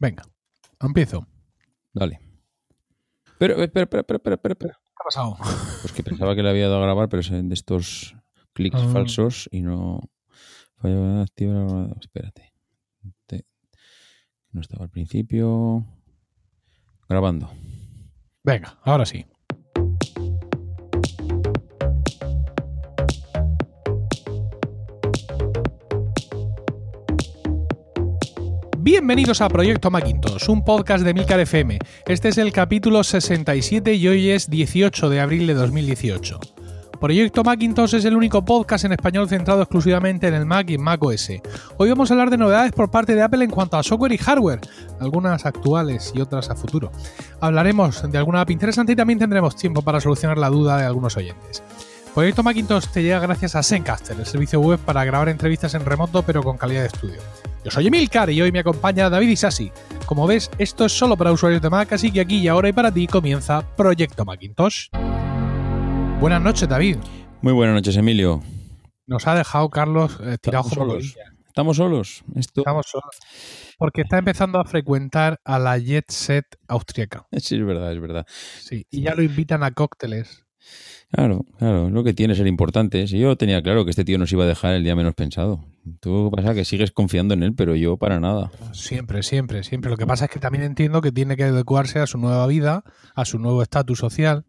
Venga, empiezo. Dale. Pero, espera, espera, espera, espera, espera. ¿Qué ha pasado? Pues que pensaba que le había dado a grabar, pero es de estos clics Ah. falsos y no. Falla activa. Espérate. Te- No estaba al principio. Grabando. Venga, ahora sí. Bienvenidos a Proyecto Macintosh, un podcast de Milcar FM. Este es el capítulo 67 y hoy es 18 de abril de 2018. Proyecto Macintosh es el único podcast en español centrado exclusivamente en el Mac y Mac OS. Hoy vamos a hablar de novedades por parte de Apple en cuanto a software y hardware, algunas actuales y otras a futuro. Hablaremos de alguna app interesante y también tendremos tiempo para solucionar la duda de algunos oyentes. Proyecto Macintosh te llega gracias a Zencaster, el servicio web para grabar entrevistas en remoto pero con calidad de estudio. Yo soy Emilcar y hoy me acompaña David Isasi. Como ves, esto es solo para usuarios de Mac, así que aquí y ahora y para ti comienza Proyecto Macintosh. Buenas noches, David. Muy buenas noches, Emilio. Nos ha dejado Carlos eh, tirado solos. ¿Estamos solos? Esto Estamos solos. Porque está empezando a frecuentar a la Jet Set austriaca. sí es verdad, es verdad. Sí, y ya lo invitan a cócteles. Claro, claro, lo que tiene es ser importante. Si yo tenía claro que este tío nos iba a dejar el día menos pensado. Tú pasa que sigues confiando en él, pero yo para nada. Siempre, siempre, siempre. Lo que pasa es que también entiendo que tiene que adecuarse a su nueva vida, a su nuevo estatus social.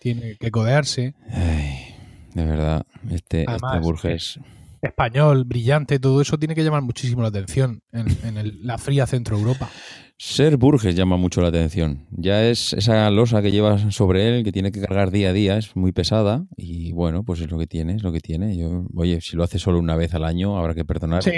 Tiene que codearse. Ay, de verdad, este, Además, este Burgess. Español, brillante, todo eso tiene que llamar muchísimo la atención en, en el- la fría Centro Europa. Ser Burgess llama mucho la atención. Ya es esa losa que llevas sobre él, que tiene que cargar día a día, es muy pesada y bueno, pues es lo que tiene, es lo que tiene. Yo, oye, si lo hace solo una vez al año, habrá que perdonar. Sí,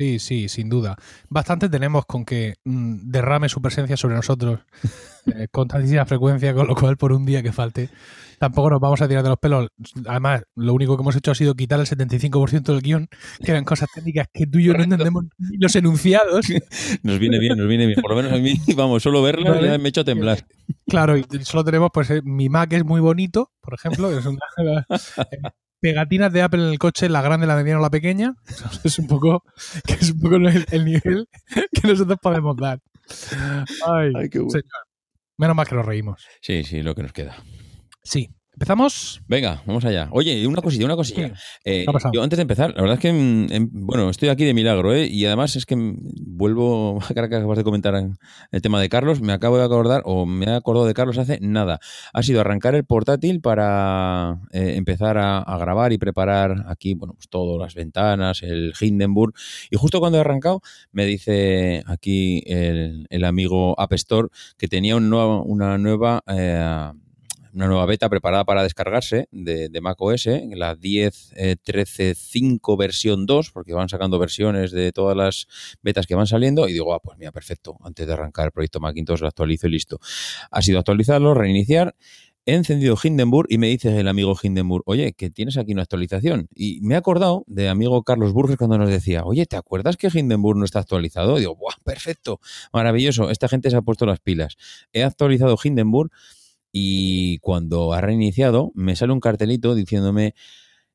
sí, sí, sin duda. Bastante tenemos con que mm, derrame su presencia sobre nosotros eh, con tantísima frecuencia, con lo cual por un día que falte tampoco nos vamos a tirar de los pelos. Además, lo único que hemos hecho ha sido quitar el 75% del guion, que eran cosas técnicas que tú y yo no entendemos ni los enunciados. Nos viene bien, nos viene bien. Por lo menos a mí, vamos, solo verla Vale. me echo a temblar. Claro, y solo tenemos, pues, eh, mi Mac es muy bonito, por ejemplo, es una, eh, pegatinas de Apple en el coche, la grande, la mediana o la pequeña. Es un poco, que es un poco el, el nivel que nosotros podemos dar. Ay, Ay, qué bueno. señor. Menos mal que nos reímos. Sí, sí, lo que nos queda. Sí. ¿Empezamos? Venga, vamos allá. Oye, una cosilla, una cosilla. Eh, yo antes de empezar, la verdad es que, mm, em, bueno, estoy aquí de milagro, ¿eh? Y además es que vuelvo, ahora que acabas de comentar el tema de Carlos, me acabo de acordar, o me he acordado de Carlos hace nada. Ha sido arrancar el portátil para eh, empezar a, a grabar y preparar aquí, bueno, pues todas las ventanas, el Hindenburg. Y justo cuando he arrancado, me dice aquí el, el amigo App Store que tenía un nuevo- una nueva... eh, una nueva beta preparada para descargarse de, de macOS, la 10.13.5 versión 2, porque van sacando versiones de todas las betas que van saliendo, y digo, ah, pues mira, perfecto, antes de arrancar el proyecto Macintosh lo actualizo y listo. Ha sido actualizarlo, reiniciar, he encendido Hindenburg y me dice el amigo Hindenburg, oye, que tienes aquí una actualización. Y me he acordado de amigo Carlos Burges cuando nos decía, oye, ¿te acuerdas que Hindenburg no está actualizado? Digo, ¡buah, perfecto! Maravilloso, esta gente se ha puesto las pilas. He actualizado Hindenburg y cuando ha reiniciado me sale un cartelito diciéndome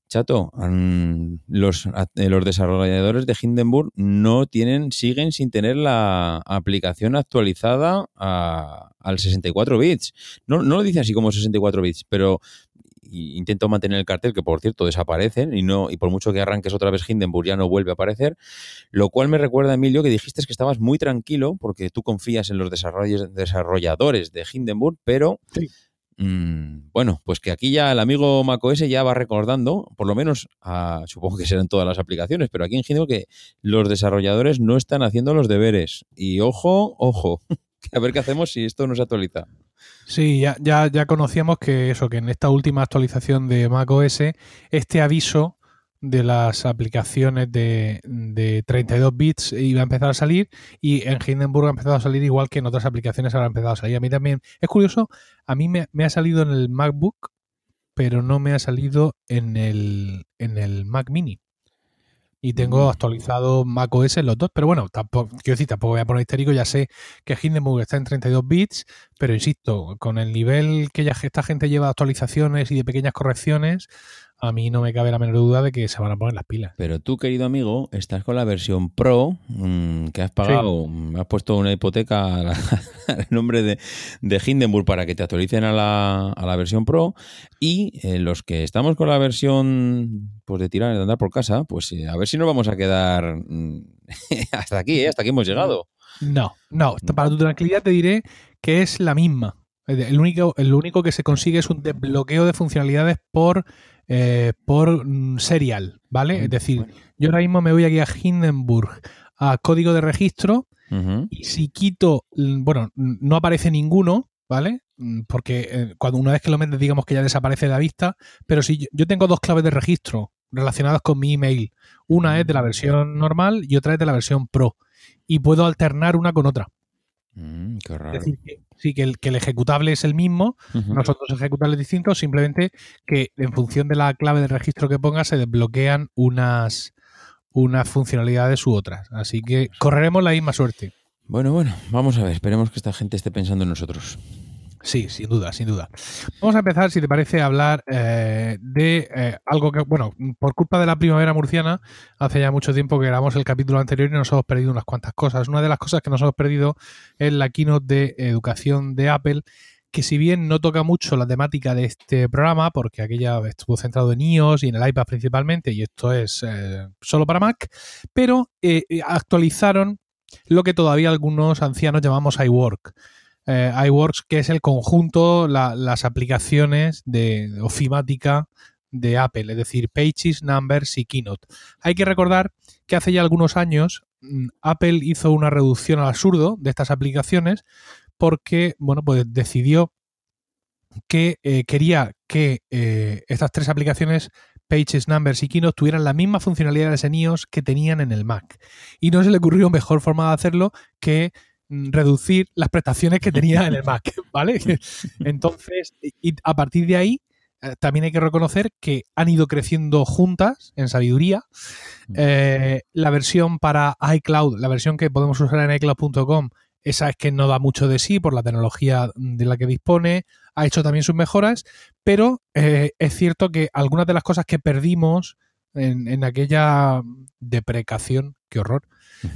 Chato, los, eh, los desarrolladores de Hindenburg no tienen, siguen sin tener la aplicación actualizada a- al 64 bits. No, no lo dice así como 64 bits, pero y intento mantener el cartel, que por cierto desaparecen, y no, y por mucho que arranques otra vez Hindenburg ya no vuelve a aparecer. Lo cual me recuerda, Emilio, que dijiste que estabas muy tranquilo porque tú confías en los desarrolladores de Hindenburg, pero Sí. Mm, bueno, pues que aquí ya el amigo macOS ya va recordando, por lo menos, a- supongo que serán todas las aplicaciones, pero aquí en Hindenburg que los desarrolladores no están haciendo los deberes. Y ojo, ojo, a ver qué hacemos si esto no se actualiza. Sí, ya, ya, ya conocíamos que eso, que en esta última actualización de macOS, este aviso de las aplicaciones de, de 32 bits iba a empezar a salir y en Hindenburg ha empezado a salir igual que en otras aplicaciones ahora ha empezado a salir. A mí también, es curioso, a mí me, me ha salido en el MacBook, pero no me ha salido en el, en el Mac Mini. Y tengo Mm. actualizado macOS en los dos, pero bueno, tampoco, quiero decir, tampoco voy a poner histérico, ya sé que Hindenburg está en 32 bits, pero insisto, con el nivel que ya esta gente lleva de actualizaciones y de pequeñas correcciones, a mí no me cabe la menor duda de que se van a poner las pilas. Pero tú, querido amigo, estás con la versión Pro mm, que has pagado, has puesto una hipoteca al nombre de, de, Hindenburg para que te actualicen a la, a la versión Pro y eh, los que estamos con la versión pues de tirar, de andar por casa, pues eh, a ver si nos vamos a quedar mm, hasta aquí, ¿eh? hasta aquí hemos llegado. No, no, para tu tranquilidad te diré que es la misma. El único, el único que se consigue es un desbloqueo de funcionalidades por, eh, por mm, serial, ¿vale? Es decir, yo ahora mismo me voy aquí a Hindenburg a código de registro y si quito, mm, bueno, no aparece ninguno, ¿vale? Mm, porque eh, cuando una vez que lo metes, digamos que ya desaparece de la vista, pero si yo, tengo dos claves de registro relacionadas con mi email, una es de la versión normal y otra es de la versión Pro, y puedo alternar una con otra. Qué raro. Es decir, que sí, que el, que el ejecutable es el mismo, nosotros ejecutables distintos, simplemente que en función de la clave de registro que pongas se desbloquean unas, unas funcionalidades u otras. Así que correremos la misma suerte. Bueno, bueno, vamos a ver, esperemos que esta gente esté pensando en nosotros. Sí, sin duda, sin duda. Vamos a empezar, si te parece, a hablar eh, de eh, algo que, bueno, por culpa de la primavera murciana, hace ya mucho tiempo que grabamos el capítulo anterior y nos hemos perdido unas cuantas cosas. Una de las cosas que nos hemos perdido es la keynote de educación de Apple, que si bien no toca mucho la temática de este programa, porque aquella estuvo centrado en iOS y en el iPad principalmente, y esto es eh, solo para Mac, pero actualizaron lo que todavía algunos ancianos llamamos iWork eh, iWorks, que es el conjunto, las aplicaciones de ofimática de Apple, es decir, Pages, Numbers y Keynote. Hay que recordar que hace ya algunos años mm, Apple hizo una reducción al absurdo de estas aplicaciones porque, bueno, pues decidió que eh, quería que eh, estas tres aplicaciones Pages, Numbers y Keynote tuvieran las mismas funcionalidades en iOS que tenían en el Mac. Y no se le ocurrió mejor forma de hacerlo que reducir las prestaciones que tenía en el Mac, ¿vale? Entonces, y a partir de ahí, eh, también hay que reconocer que han ido creciendo juntas en sabiduría. Mm. Eh, la versión para iCloud, la versión que podemos usar en iCloud.com, esa es que no da mucho de sí por la tecnología de la que dispone, ha hecho también sus mejoras, pero eh, es cierto que algunas de las cosas que perdimos en, en aquella deprecación, qué horror,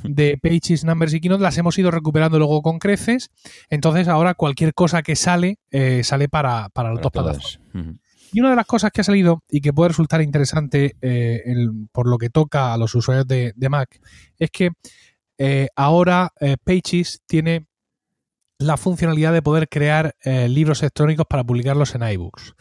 de Pages, Numbers y Keynote las hemos ido recuperando luego con creces. Entonces ahora cualquier cosa que sale, eh, sale para, para las dos plataformas. Y una de las cosas que ha salido y que puede resultar interesante eh, por lo que toca a los usuarios de, Mac es que eh, ahora Pages tiene la funcionalidad de poder crear libros electrónicos para publicarlos en iBooks.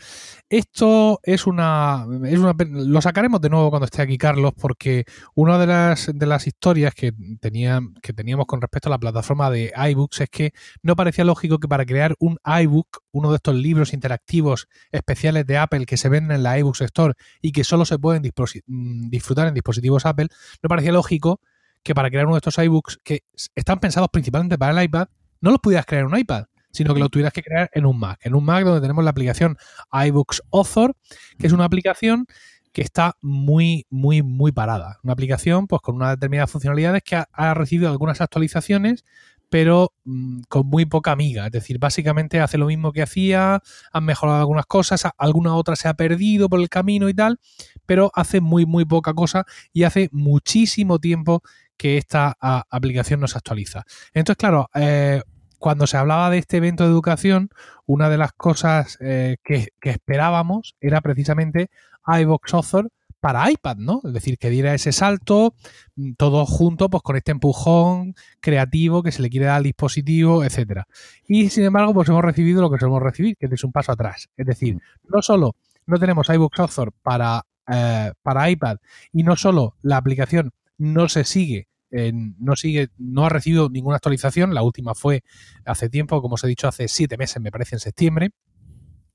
Esto es una, es una, Lo sacaremos de nuevo cuando esté aquí Carlos, porque una de las, de las historias que, tenía, que teníamos con respecto a la plataforma de iBooks es que no parecía lógico que para crear un iBook, uno de estos libros interactivos especiales de Apple que se venden en la iBooks Store y que solo se pueden mm, disfrutar en dispositivos Apple, no parecía lógico que para crear uno de estos iBooks que están pensados principalmente para el iPad, no los pudieras crear en un iPad sino que lo tuvieras que crear en un Mac. En un Mac donde tenemos la aplicación iBooks Author, que es una aplicación que está muy, muy, muy parada. Una aplicación pues con unas determinadas funcionalidades que ha, recibido algunas actualizaciones, pero mm, con muy poca amiga. Es decir, básicamente hace lo mismo que hacía, han mejorado algunas cosas, alguna otra se ha perdido por el camino y tal, pero hace muy, muy poca cosa y hace muchísimo tiempo que esta aplicación no se actualiza. Entonces, claro, eh, cuando se hablaba de este evento de educación, una de las cosas eh, que, esperábamos era precisamente iVox Author para iPad, ¿no? Es decir, que diera ese salto, mm, todo junto, pues con este empujón creativo que se le quiere dar al dispositivo, etcétera. Y sin embargo, pues hemos recibido lo que solemos recibir, que es un paso atrás. Es decir, no solo no tenemos iVox Author para, eh, para iPad y no solo la aplicación no se sigue no sigue, no ha recibido ninguna actualización. La última fue hace tiempo, como os he dicho, hace siete meses, me parece, en septiembre.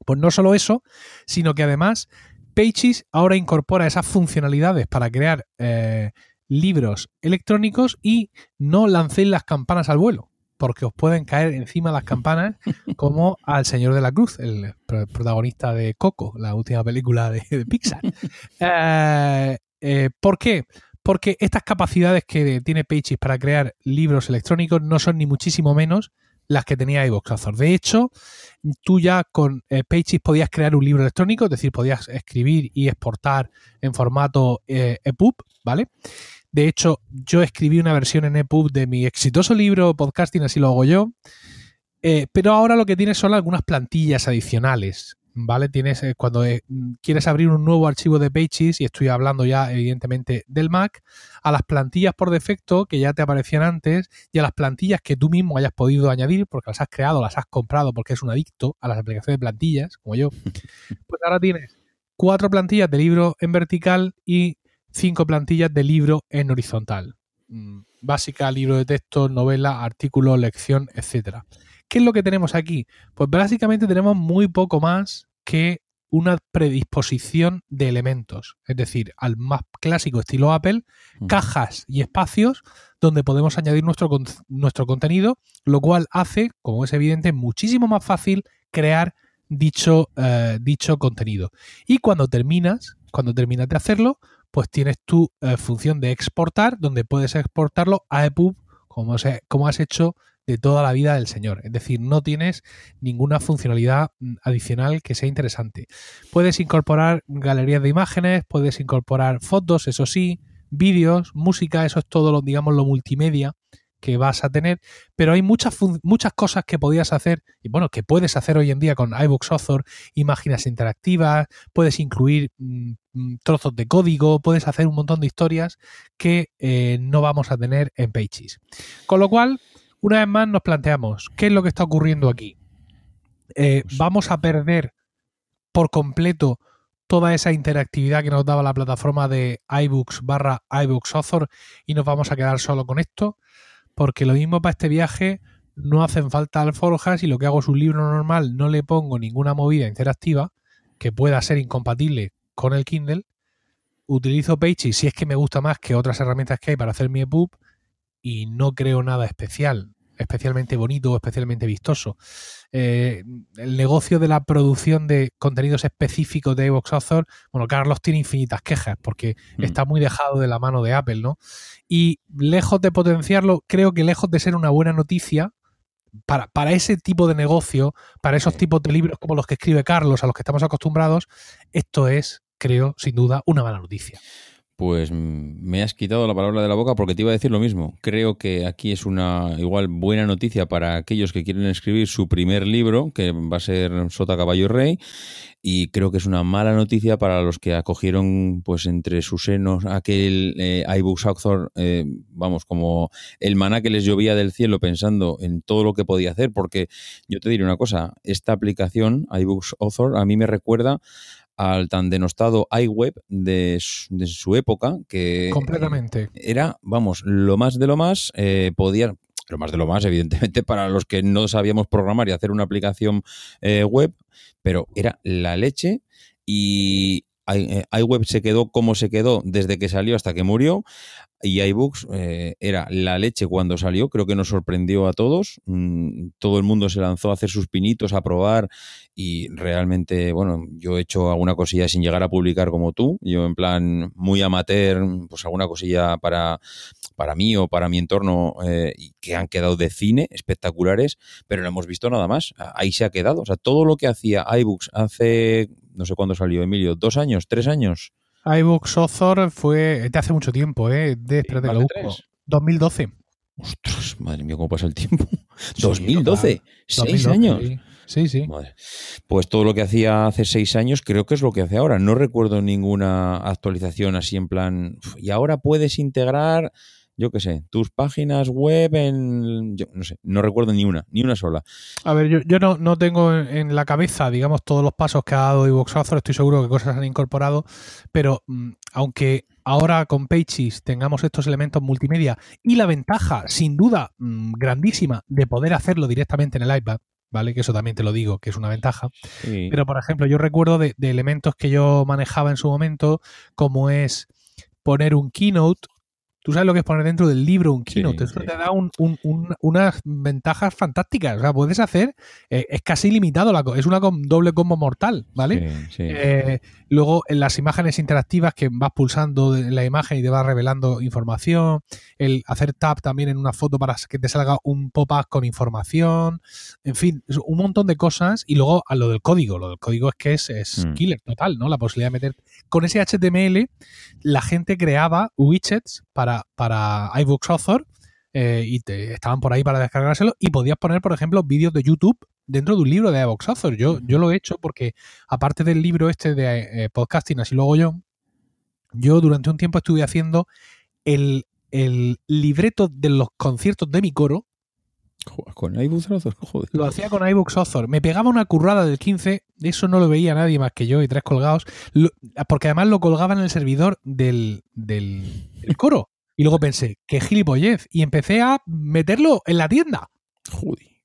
Pues no solo eso, sino que además Pages ahora incorpora esas funcionalidades para crear eh, libros electrónicos y no lancéis las campanas al vuelo, porque os pueden caer encima las campanas como al Señor de la Cruz, el protagonista de Coco, la última película de, Pixar. Eh, eh, ¿Por qué? Porque estas capacidades que tiene Pages para crear libros electrónicos no son ni muchísimo menos las que tenía iVoox Author. De hecho, tú ya con eh, Pages podías crear un libro electrónico, es decir, podías escribir y exportar en formato eh, EPUB, ¿vale? De hecho, yo escribí una versión en EPUB de mi exitoso libro Podcasting, así lo hago yo. Eh, pero ahora lo que tienes son algunas plantillas adicionales. ¿Vale? Tienes eh, cuando eh, quieres abrir un nuevo archivo de Pages, y estoy hablando ya evidentemente del Mac, a las plantillas por defecto que ya te aparecían antes y a las plantillas que tú mismo hayas podido añadir porque las has creado, las has comprado porque es un adicto a las aplicaciones de plantillas, como yo, pues ahora tienes cuatro plantillas de libro en vertical y cinco plantillas de libro en horizontal. Mm, básica, libro de texto, novela, artículo, lección, etcétera. ¿Qué es lo que tenemos aquí? Pues básicamente tenemos muy poco más que una predisposición de elementos, es decir, al más clásico estilo Apple, cajas y espacios donde podemos añadir nuestro, nuestro contenido, lo cual hace, como es evidente, muchísimo más fácil crear dicho, eh, dicho contenido. Y cuando terminas, cuando terminas de hacerlo, pues tienes tu eh, función de exportar, donde puedes exportarlo a EPUB, como, como has hecho de toda la vida del señor. Es decir, no tienes ninguna funcionalidad mm, adicional que sea interesante. Puedes incorporar galerías de imágenes, puedes incorporar fotos, eso sí, vídeos, música, eso es todo lo, digamos, lo multimedia que vas a tener, pero hay muchas, muchas cosas que podías hacer y bueno, que puedes hacer hoy en día con iBooks Author, imágenes interactivas, puedes incluir mm, mm, trozos de código, puedes hacer un montón de historias que eh, no vamos a tener en Pages. Con lo cual, una vez más nos planteamos, ¿qué es lo que está ocurriendo aquí? Eh, pues ¿Vamos a perder por completo toda esa interactividad que nos daba la plataforma de iBooks barra iBooks Author y nos vamos a quedar solo con esto? porque lo mismo para este viaje no hacen falta alforjas y lo que hago es un libro normal, no le pongo ninguna movida interactiva que pueda ser incompatible con el Kindle. Utilizo Pages si es que me gusta más que otras herramientas que hay para hacer mi EPUB y no creo nada especial especialmente bonito o especialmente vistoso. Eh, el negocio de la producción de contenidos específicos de iVoox Author, bueno, Carlos tiene infinitas quejas porque mm. está muy dejado de la mano de Apple, ¿no? Y lejos de potenciarlo, creo que lejos de ser una buena noticia, para, para, ese tipo de negocio, para esos tipos de libros como los que escribe Carlos, a los que estamos acostumbrados, esto es, creo, sin duda, una mala noticia. Pues me has quitado la palabra de la boca porque te iba a decir lo mismo. Creo que aquí es una igual buena noticia para aquellos que quieren escribir su primer libro, que va a ser Sota Caballo Rey, y creo que es una mala noticia para los que acogieron pues entre sus senos aquel eh, iBooks Author, eh, vamos, como el maná que les llovía del cielo pensando en todo lo que podía hacer, porque yo te diré una cosa, esta aplicación iBooks Author a mí me recuerda al tan denostado iWeb de su, de su época, que completamente. era, vamos, lo más de lo más, eh, podía, lo más de lo más, evidentemente, para los que no sabíamos programar y hacer una aplicación eh, web, pero era la leche y eh, iWeb se quedó como se quedó desde que salió hasta que murió y iBooks eh, era la leche cuando salió, creo que nos sorprendió a todos, mm, todo el mundo se lanzó a hacer sus pinitos, a probar y realmente, bueno, yo he hecho alguna cosilla sin llegar a publicar como tú, yo en plan muy amateur, pues alguna cosilla para, para mí o para mi entorno eh, que han quedado de cine, espectaculares, pero no hemos visto nada más, ahí se ha quedado, o sea, todo lo que hacía iBooks hace, no sé cuándo salió Emilio, dos años, tres años, iBooks Author fue de hace mucho tiempo, ¿eh? De, espérate, lo busco. 2012. Ostras, madre mía, cómo pasa el tiempo. 2012, seis años. Sí, sí. Pues todo lo que hacía hace seis años creo que es lo que hace ahora. No recuerdo ninguna actualización así en plan. Y ahora puedes integrar yo qué sé, tus páginas web en, yo no sé, no recuerdo ni una, ni una sola. A ver, yo, yo no, no tengo en, la cabeza, digamos, todos los pasos que ha dado iVoox Author, estoy seguro que cosas han incorporado, pero mm, aunque ahora con Pages tengamos estos elementos multimedia y la ventaja, sin duda, mm, grandísima de poder hacerlo directamente en el iPad, ¿vale? Que eso también te lo digo, que es una ventaja. Pero, por ejemplo, yo recuerdo de, de, elementos que yo manejaba en su momento, como es poner un keynote Tú sabes lo que es poner dentro del libro un Sí, keynote. Eso sí. te da un- un- un- unas ventajas fantásticas. O sea, puedes hacer, eh, es casi ilimitado, la es una doble combo mortal, ¿vale? Sí. Eh, luego, en las imágenes interactivas que vas pulsando en la imagen y te va revelando información. El hacer tap también en una foto para que te salga un pop-up con información. En fin, un montón de cosas. Y luego a lo del código. Lo del código es que es, es Mm. killer total, ¿no? La posibilidad de meter. Con ese HTML, la gente creaba widgets para, para iBooks Author. eh, y te, estaban por ahí para descargárselo. Y podías poner, por ejemplo, vídeos de YouTube dentro de un libro de iVoox Author. Yo, yo lo he hecho porque aparte del libro este de eh, podcasting, así lo hago yo, yo durante un tiempo estuve haciendo el, el libreto de los conciertos de mi coro, Con iBooks Author, joder. lo hacía con iBooks Author. Me pegaba una currada del 15, eso no lo veía nadie más que yo y tres colgados, lo- porque además lo colgaba en el servidor del, del, del coro. Y luego pensé, qué gilipollez, y empecé a meterlo en la tienda.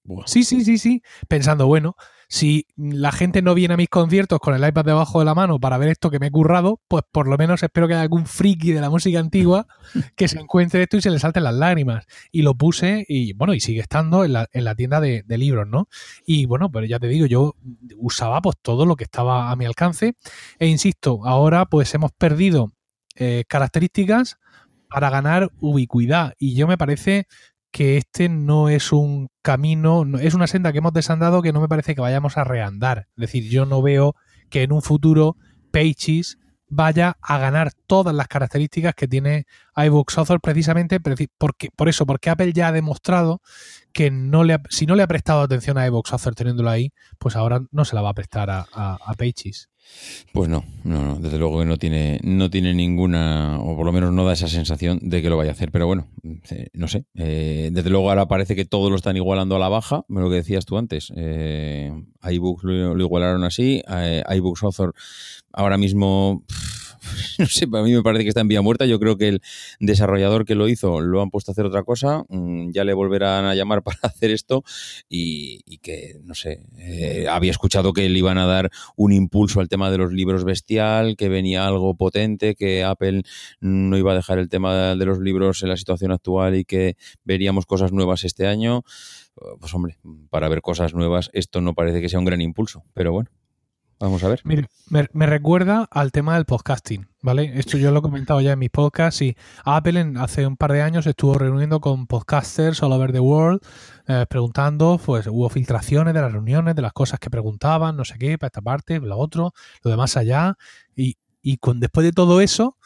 Buah. Sí, sí, sí, sí. Pensando, bueno, si la gente no viene a mis conciertos con el iPad debajo de la mano para ver esto que me he currado, pues por lo menos espero que haya algún friki de la música antigua que se encuentre esto y se le salten las lágrimas. Y lo puse y bueno, y sigue estando en la, en la tienda de, de libros, ¿no? Y bueno, pero ya te digo, yo usaba pues todo lo que estaba a mi alcance. E insisto, ahora pues hemos perdido eh, características para ganar ubicuidad. Y yo me parece que este no es un camino, no- es una senda que hemos desandado que no me parece que vayamos a reandar. Es decir, yo no veo que en un futuro Pages vaya a ganar todas las características que tiene iBooks Author precisamente preci- porque, por eso, porque Apple ya ha demostrado que no le ha- si no le ha prestado atención a iBooks Author teniéndolo ahí, pues ahora no se la va a prestar a, a- a Pages. Pues no, no, no, desde luego que no tiene, no tiene ninguna, o por lo menos no da esa sensación de que lo vaya a hacer, pero bueno, eh, no sé. eh, desde luego ahora parece que todos lo están igualando a la baja, lo que decías tú antes. Eh, iBooks lo, igualaron así, eh, iBooks Author ahora mismo, no sé, para mí me parece que está en vía muerta. Yo creo que el desarrollador que lo hizo lo han puesto a hacer otra cosa, mm, ya le volverán a llamar para hacer esto y, que, no sé, eh, había escuchado que le iban a dar un impulso al tema de los libros bestial, que venía algo potente, que Apple no iba a dejar el tema de los libros en la situación actual y que veríamos cosas nuevas este año. Pues hombre, para ver cosas nuevas esto no parece que sea un gran impulso, pero bueno, vamos a ver. Mire, me, me recuerda al tema del podcasting, ¿vale? Esto yo lo he comentado ya en mis podcasts y Apple en- hace un par de años estuvo reuniendo con podcasters all over the world, eh, preguntando, pues hubo filtraciones de las reuniones, de las cosas que preguntaban, no sé qué, para esta parte, lo otro, lo demás allá, y, y con, después de todo eso,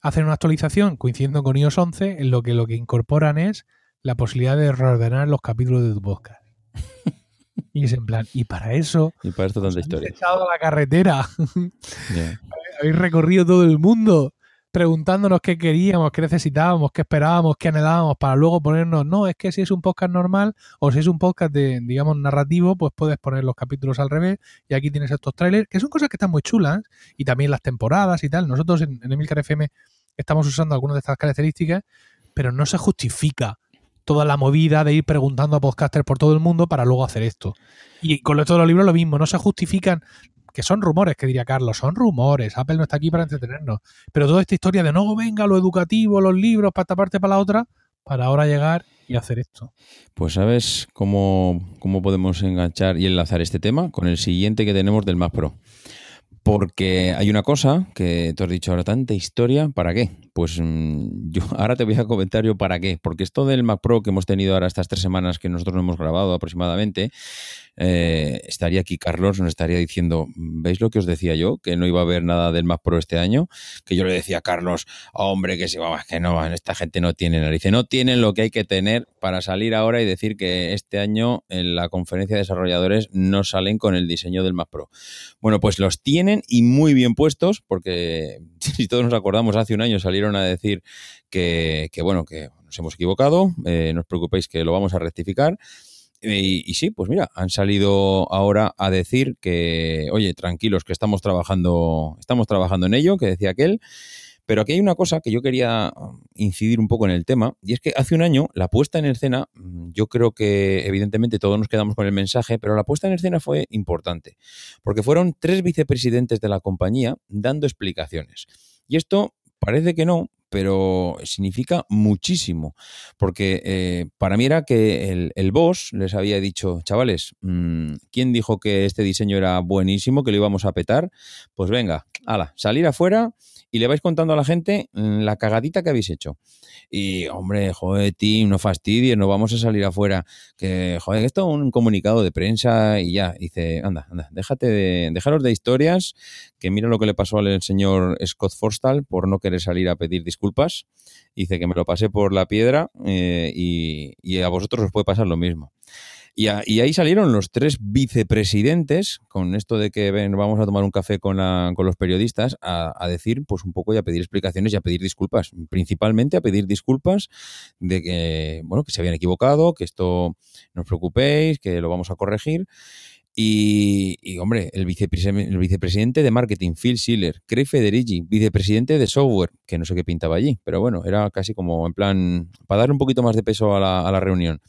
hacen una actualización coincidiendo con iOS 11, en lo que lo que incorporan es la posibilidad de reordenar los capítulos de tu podcast. Y es en plan, y para eso Y para esto tanta historia. echado a la carretera. Habéis recorrido todo el mundo preguntándonos qué queríamos, qué necesitábamos, qué esperábamos, qué anhelábamos, para luego ponernos, no, es que si es un podcast normal o si es un podcast de, digamos, narrativo, pues puedes poner los capítulos al revés y aquí tienes estos trailers, que son cosas que están muy chulas y también las temporadas y tal. Nosotros en, en Emilcar FM estamos usando algunas de estas características, pero no se justifica toda la movida de ir preguntando a podcasters por todo el mundo para luego hacer esto. Y con todos los libros lo mismo, no se justifican que son rumores, que diría Carlos, son rumores, Apple no está aquí para entretenernos, pero toda esta historia de no, venga, lo educativo, los libros, para esta parte, para la otra, para ahora llegar y hacer esto. Pues sabes cómo, cómo podemos enganchar y enlazar este tema con el siguiente que tenemos del Mac Pro. Porque hay una cosa que tú has dicho ahora, tanta historia, ¿para qué? Pues mm, yo ahora te voy a comentar yo para qué. Porque esto del Mac Pro que hemos tenido ahora estas tres semanas que nosotros no hemos grabado aproximadamente, eh, estaría aquí Carlos, nos estaría diciendo, ¿veis lo que os decía yo? Que no iba a haber nada del Mac Pro este año. Que yo le decía a Carlos, hombre, que si vamos, que no, esta gente no tiene narices, no tienen lo que hay que tener para salir ahora y decir que este año en la conferencia de desarrolladores no salen con el diseño del Mac Pro. Bueno, pues los tienen y muy bien puestos, porque si todos nos acordamos, hace un año salieron a decir que, que bueno, que nos hemos equivocado, eh, no os preocupéis que lo vamos a rectificar. Y, sí, pues mira, han salido ahora a decir que, oye, tranquilos, que estamos trabajando, estamos trabajando en ello, que decía aquel. Pero aquí hay una cosa que yo quería incidir un poco en el tema, y es que hace un año la puesta en escena, yo creo que evidentemente todos nos quedamos con el mensaje, pero la puesta en escena fue importante, porque fueron tres vicepresidentes de la compañía dando explicaciones. Y esto parece que no, pero significa muchísimo. Porque eh, para mí era que el, el, boss les había dicho, chavales, mmm, ¿quién dijo que este diseño era buenísimo, que lo íbamos a petar? Pues venga, ala, salir afuera y le vais contando a la gente mm, la cagadita que habéis hecho. Y, hombre, joder, Tim, no fastidies, no vamos a salir afuera. Que, joder, esto es un comunicado de prensa y ya. dice, anda, anda, déjate de, déjalos de historias, que mira lo que le pasó al señor Scott Forstall por no querer salir a pedir disculpas. Dice que me lo pasé por la piedra eh, y, y a vosotros os puede pasar lo mismo. Y, a, y, ahí salieron los tres vicepresidentes, con esto de que ven, vamos a tomar un café con, los periodistas, a, a, decir, pues un poco y a pedir explicaciones y a pedir disculpas. Principalmente a pedir disculpas de que, bueno, que se habían equivocado, que esto no os preocupéis, que lo vamos a corregir. Y, y, hombre, el, vicepresidente, de marketing, Phil Schiller, Craig Federici, vicepresidente de software, que no sé qué pintaba allí, pero bueno, era casi como en plan, para dar un poquito más de peso a la, a la reunión.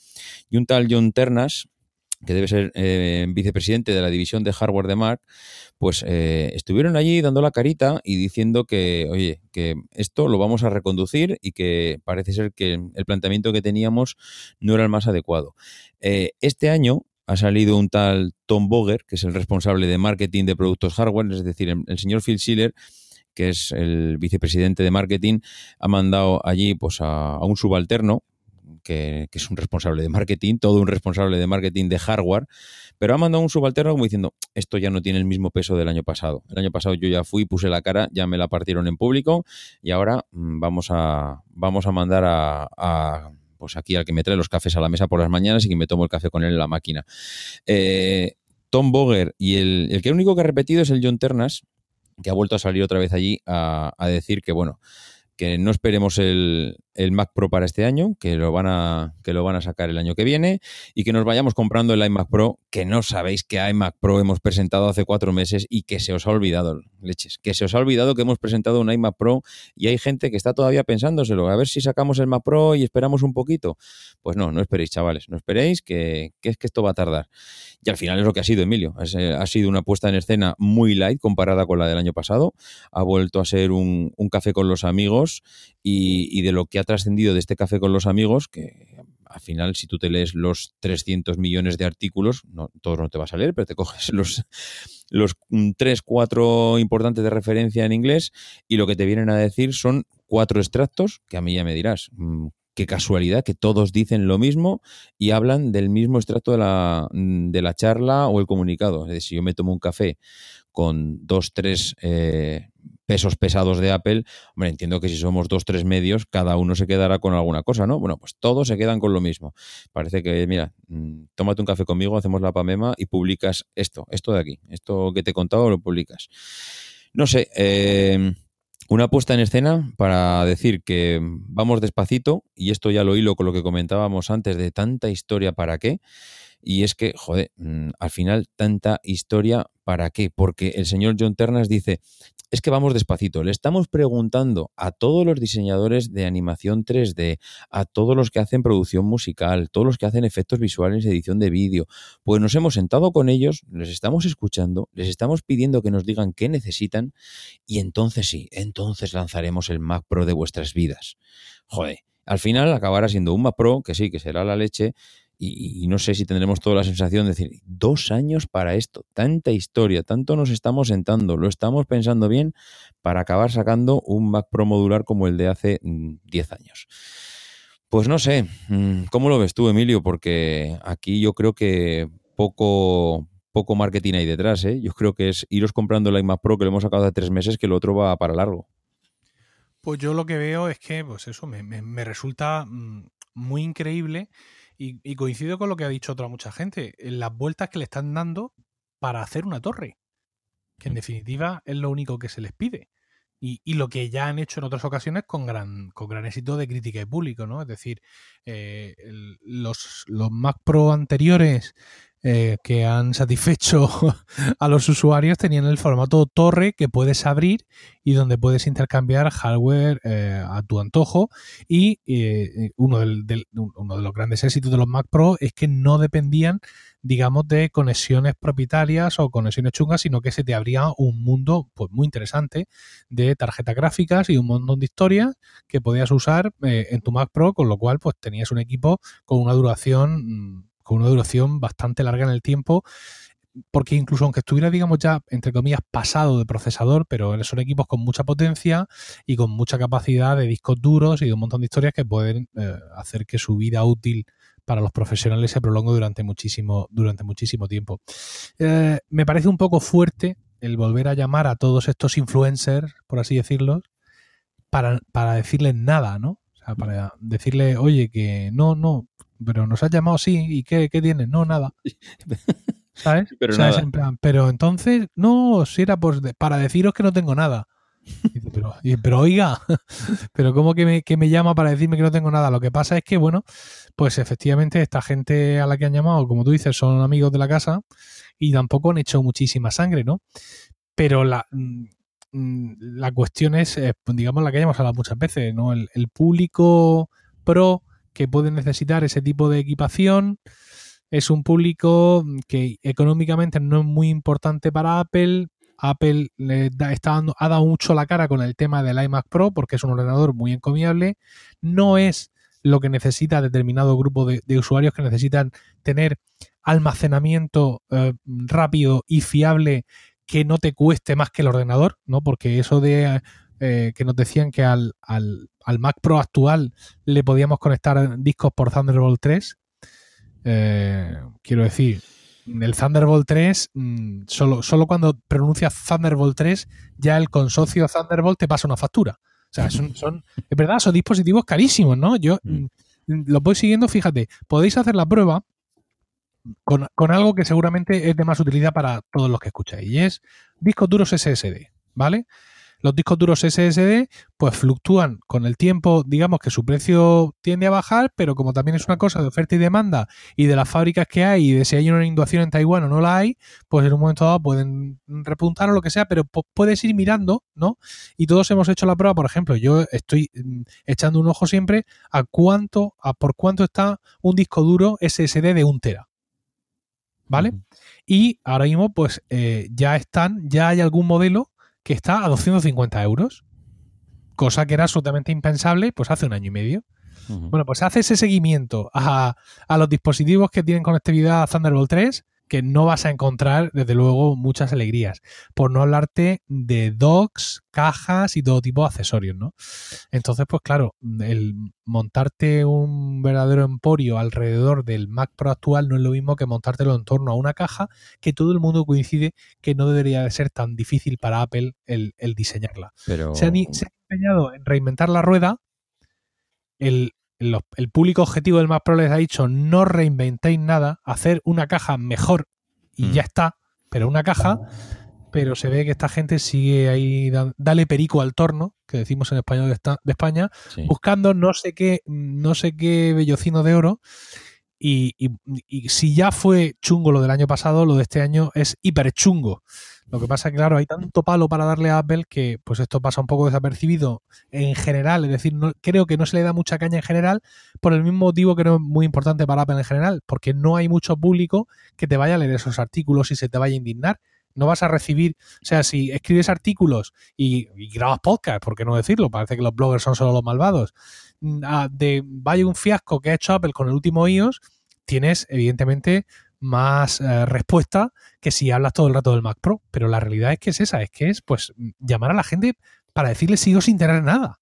Y un tal John Ternas, que debe ser eh, vicepresidente de la división de hardware de Mac, pues eh, estuvieron allí dando la carita y diciendo que, oye, que esto lo vamos a reconducir y que parece ser que el planteamiento que teníamos no era el más adecuado. Eh, este año ha salido un tal Tom Boger, que es el responsable de marketing de productos hardware, es decir, el, señor Phil Schiller, que es el vicepresidente de marketing, ha mandado allí pues a, un subalterno, que, es un responsable de marketing, todo un responsable de marketing de hardware, pero ha mandado un subalterno como diciendo, esto ya no tiene el mismo peso del año pasado. El año pasado yo ya fui, puse la cara, ya me la partieron en público y ahora mmm, vamos, a, vamos a mandar a pues aquí al que me trae los cafés a la mesa por las mañanas y que me tomo el café con él en la máquina. Eh, Tom Boger y el, el que único que ha repetido es el John Ternas, que ha vuelto a salir otra vez allí a, a decir que, bueno, que no esperemos el, el, Mac Pro para este año, que lo, van a, que lo van a sacar el año que viene, y que nos vayamos comprando el iMac Pro, que no sabéis que iMac Pro hemos presentado hace cuatro meses y que se os ha olvidado, leches, que se os ha olvidado que hemos presentado un iMac Pro y hay gente que está todavía pensándoselo, a ver si sacamos el Mac Pro y esperamos un poquito. Pues no, no esperéis, chavales, no esperéis, que, que es que esto va a tardar. Y al final es lo que ha sido, Emilio. Eh, ha sido una puesta en escena muy light comparada con la del año pasado. Ha vuelto a ser un, un café con los amigos y, y, de lo que ha trascendido de este café con los amigos, que al final, si tú te lees los 300 millones de artículos, no, todos no te vas a leer, pero te coges los, los 3, 4 importantes de referencia en inglés y lo que te vienen a decir son cuatro extractos, que a mí ya me dirás, mm, qué casualidad que todos dicen lo mismo y hablan del mismo extracto de la, de la charla o el comunicado. Es decir, si yo me tomo un café con dos, tres eh, pesos pesados de Apple, hombre, entiendo que si somos dos, tres medios, cada uno se quedará con alguna cosa, ¿no? Bueno, pues todos se quedan con lo mismo. Parece que, mira, mm, tómate un café conmigo, hacemos la pamema y publicas esto, esto de aquí, esto que te he contado lo publicas. No sé, eh, una puesta en escena para decir que vamos despacito, y esto ya lo hilo con lo que comentábamos antes de tanta historia para qué, y es que, joder, mm, al final tanta historia para qué, porque el señor John Ternas dice, es que vamos despacito. Le estamos preguntando a todos los diseñadores de animación 3D, a todos los que hacen producción musical, todos los que hacen efectos visuales, edición de vídeo, pues nos hemos sentado con ellos, les estamos escuchando, les estamos pidiendo que nos digan qué necesitan y entonces sí, entonces lanzaremos el Mac Pro de vuestras vidas. Joder, al final acabará siendo un Mac Pro, que sí, que será la leche, y, no sé si tendremos toda la sensación de decir, dos años para esto, tanta historia, tanto nos estamos sentando, lo estamos pensando bien para acabar sacando un Mac Pro modular como el de hace 10 años. Pues no sé, mm, ¿cómo lo ves tú, Emilio? Porque aquí yo creo que poco, poco marketing hay detrás, ¿eh? Yo creo que es iros comprando el iMac Pro que lo hemos sacado hace tres meses, que el otro va para largo. Pues yo lo que veo es que, pues eso, me, me, me resulta mm, muy increíble y, y, coincido con lo que ha dicho otra mucha gente, en las vueltas que le están dando para hacer una torre, que en definitiva es lo único que se les pide. Y, y, lo que ya han hecho en otras ocasiones con gran, con gran éxito de crítica y público, ¿no? Es decir, eh, los, los Mac Pro anteriores eh, que han satisfecho a los usuarios tenían el formato torre que puedes abrir y donde puedes intercambiar hardware eh, a tu antojo. Y eh, uno, del, del, uno de los grandes éxitos de los Mac Pro es que no dependían digamos, de conexiones propietarias o conexiones chungas, sino que se te abría un mundo pues muy interesante de tarjetas gráficas y un montón de historias que podías usar eh, en tu Mac Pro, con lo cual pues tenías un equipo con una duración mm, con una duración bastante larga en el tiempo porque incluso aunque estuviera, digamos, ya, entre comillas, pasado de procesador, pero son equipos con mucha potencia y con mucha capacidad de discos duros y de un montón de historias que pueden eh, hacer que su vida útil para los profesionales se prolongue durante muchísimo, durante muchísimo tiempo. Eh, me parece un poco fuerte el volver a llamar a todos estos influencers, por así decirlo, para, para decirles nada, ¿no? O sea, para decirle, oye, que no, no, pero nos has llamado así, ¿y qué, qué tienes? No, nada. ¿Sabes? Pero, En plan, pero entonces, no, si era pues para deciros que no tengo nada. pero, pero, oiga, pero ¿cómo que me, que me, llama para decirme que no tengo nada? Lo que pasa es que, bueno, pues efectivamente esta gente a la que han llamado, como tú dices, son amigos de la casa y tampoco han hecho muchísima sangre, ¿no? Pero la, mm, la cuestión es, eh, digamos, la que hayamos hablado muchas veces, ¿no? El, el público pro que puede necesitar ese tipo de equipación es un público que económicamente no es muy importante para Apple. Apple le está dando, ha dado mucho la cara con el tema del iMac Pro porque es un ordenador muy encomiable. No es lo que necesita determinado grupo de, usuarios que necesitan tener almacenamiento eh, rápido y fiable que no te cueste más que el ordenador, ¿no? Porque eso de eh, que nos decían que al, al, al, Mac Pro actual le podíamos conectar discos por Thunderbolt 3 eh, quiero decir, el Thunderbolt 3, mm, solo, solo cuando pronuncias Thunderbolt 3, ya el consorcio Thunderbolt te pasa una factura. O sea, son, son es verdad, son dispositivos carísimos, ¿no? Yo mm. Mm, lo voy siguiendo, fíjate, podéis hacer la prueba con, con, algo que seguramente es de más utilidad para todos los que escucháis, y es discos duros SSD, ¿vale? Los discos duros SSD pues fluctúan con el tiempo, digamos que su precio tiende a bajar, pero como también es una cosa de oferta y demanda y de las fábricas que hay y de si hay una inundación en Taiwán o no la hay, pues en un momento dado pueden repuntar o lo que sea, pero puedes ir mirando, ¿no? Y todos hemos hecho la prueba, por ejemplo, yo estoy mm, echando un ojo siempre a cuánto, a por cuánto está un disco duro SSD de un tera. ¿Vale? Y ahora mismo, pues eh, ya están, ya hay algún modelo que está a 250 euros, cosa que era absolutamente impensable pues hace un año y medio. Bueno, pues hace ese seguimiento a, a, los dispositivos que tienen conectividad a Thunderbolt 3 que no vas a encontrar, desde luego, muchas alegrías. Por no hablarte de docks, cajas y todo tipo de accesorios, ¿no? Entonces, pues claro, el montarte un verdadero emporio alrededor del Mac Pro actual no es lo mismo que montártelo en torno a una caja que todo el mundo coincide que no debería de ser tan difícil para Apple el, diseñarla. Pero... Se, han, empeñado en reinventar la rueda. El, el público objetivo del Mac Pro les ha dicho no reinventéis nada, hacer una caja mejor y mm. ya está, pero una caja, pero se ve que esta gente sigue ahí, dale perico al torno, que decimos en español de, España, buscando no sé qué, no sé qué bellocino de oro. Y, y, si ya fue chungo lo del año pasado, lo de este año es hiper chungo. Lo que pasa es que, claro, hay tanto palo para darle a Apple que pues esto pasa un poco desapercibido en general. Es decir, no, creo que no se le da mucha caña en general por el mismo motivo que no es muy importante para Apple en general, porque no hay mucho público que te vaya a leer esos artículos y se te vaya a indignar. No vas a recibir, o sea, si escribes artículos y, grabas podcast, ¿por qué no decirlo? Parece que los bloggers son solo los malvados. Mm, de vaya un fiasco que ha hecho Apple con el último iOS, tienes evidentemente más eh, respuesta que si hablas todo el rato del Mac Pro. Pero la realidad es que es esa, es que es pues llamar a la gente para decirle sigo sin tener nada.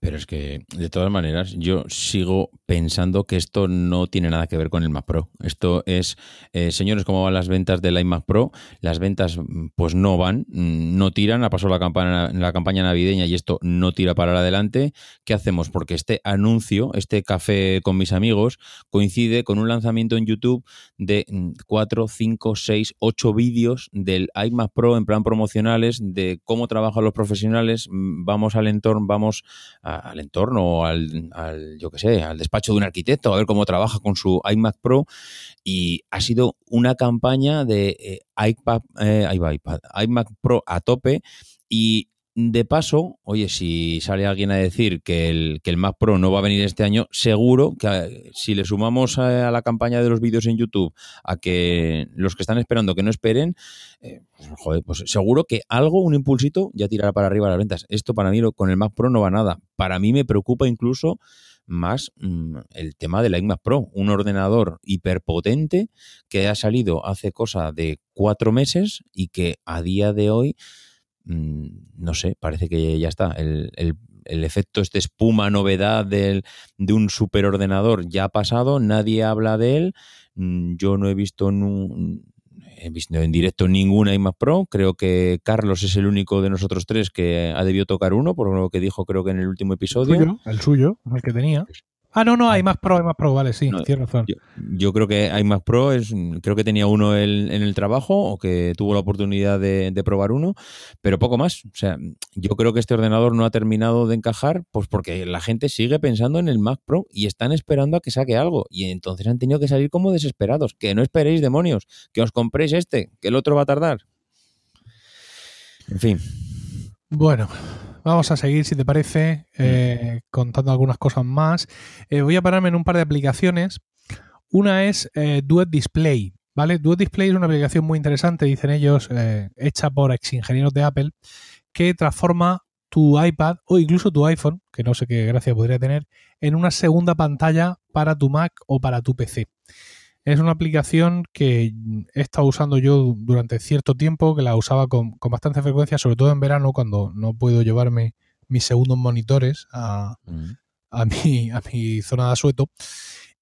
Pero es que, de todas maneras, yo sigo pensando que esto no tiene nada que ver con el Mac Pro. Esto es, eh, señores, ¿cómo van las ventas del iMac Pro? Las ventas, pues no van, no tiran. Ha pasado la campaña, la campaña navideña y esto no tira para adelante. ¿Qué hacemos? Porque este anuncio, este café con mis amigos, coincide con un lanzamiento en YouTube de 4, 5, 6, 8 vídeos del iMac Pro en plan promocionales, de cómo trabajan los profesionales. Vamos al entorno, vamos al entorno, al, al yo que sé, al despacho de un arquitecto, a ver cómo trabaja con su iMac Pro. Y ha sido una campaña de eh, iPad, eh, iPad, iMac Pro a tope. Y de paso, oye, si sale alguien a decir que el, que el Mac Pro no va a venir este año, seguro que eh, si le sumamos a, la campaña de los vídeos en YouTube a que los que están esperando que no esperen, eh, pues, joder, pues seguro que algo, un impulsito, ya tirará para arriba las ventas. Esto para mí con el Mac Pro no va nada. Para mí me preocupa incluso más mm, el tema del iMac Pro, un ordenador hiperpotente que ha salido hace cosa de cuatro meses y que a día de hoy, mm, no sé, parece que ya está. El, efecto, este espuma, novedad del, de un superordenador ya ha pasado, nadie habla de él. Mm, yo no he visto he visto en directo ninguna iMac Pro. Creo que Carlos es el único de nosotros tres que ha debido tocar uno, por lo que dijo creo que en el último episodio. El suyo, el, suyo, el que tenía. Ah, no, no, hay más Pro, hay más Pro, vale, sí, tienes razón. Yo, creo que hay más Pro, es, creo que tenía uno en el trabajo o que tuvo la oportunidad de, probar uno, pero poco más. O sea, yo creo que este ordenador no ha terminado de encajar, pues porque la gente sigue pensando en el Mac Pro y están esperando a que saque algo. Y entonces han tenido que salir como desesperados. Que no esperéis, demonios, que os compréis este, que el otro va a tardar. En fin. Bueno, Vamos a seguir, si te parece, eh, contando algunas cosas más. Eh, voy a pararme en un par de aplicaciones. Una es eh, Duet Display. ¿Vale? Duet Display es una aplicación muy interesante, dicen ellos, hecha por ex ingenieros de Apple, que transforma tu iPad o incluso tu iPhone, que no sé qué gracia podría tener, en una segunda pantalla para tu Mac o para tu PC. Es una aplicación que he estado usando yo durante cierto tiempo, que la usaba con, bastante frecuencia, sobre todo en verano, cuando no puedo llevarme mis segundos monitores a, mm. a, mi, a mi zona de asueto.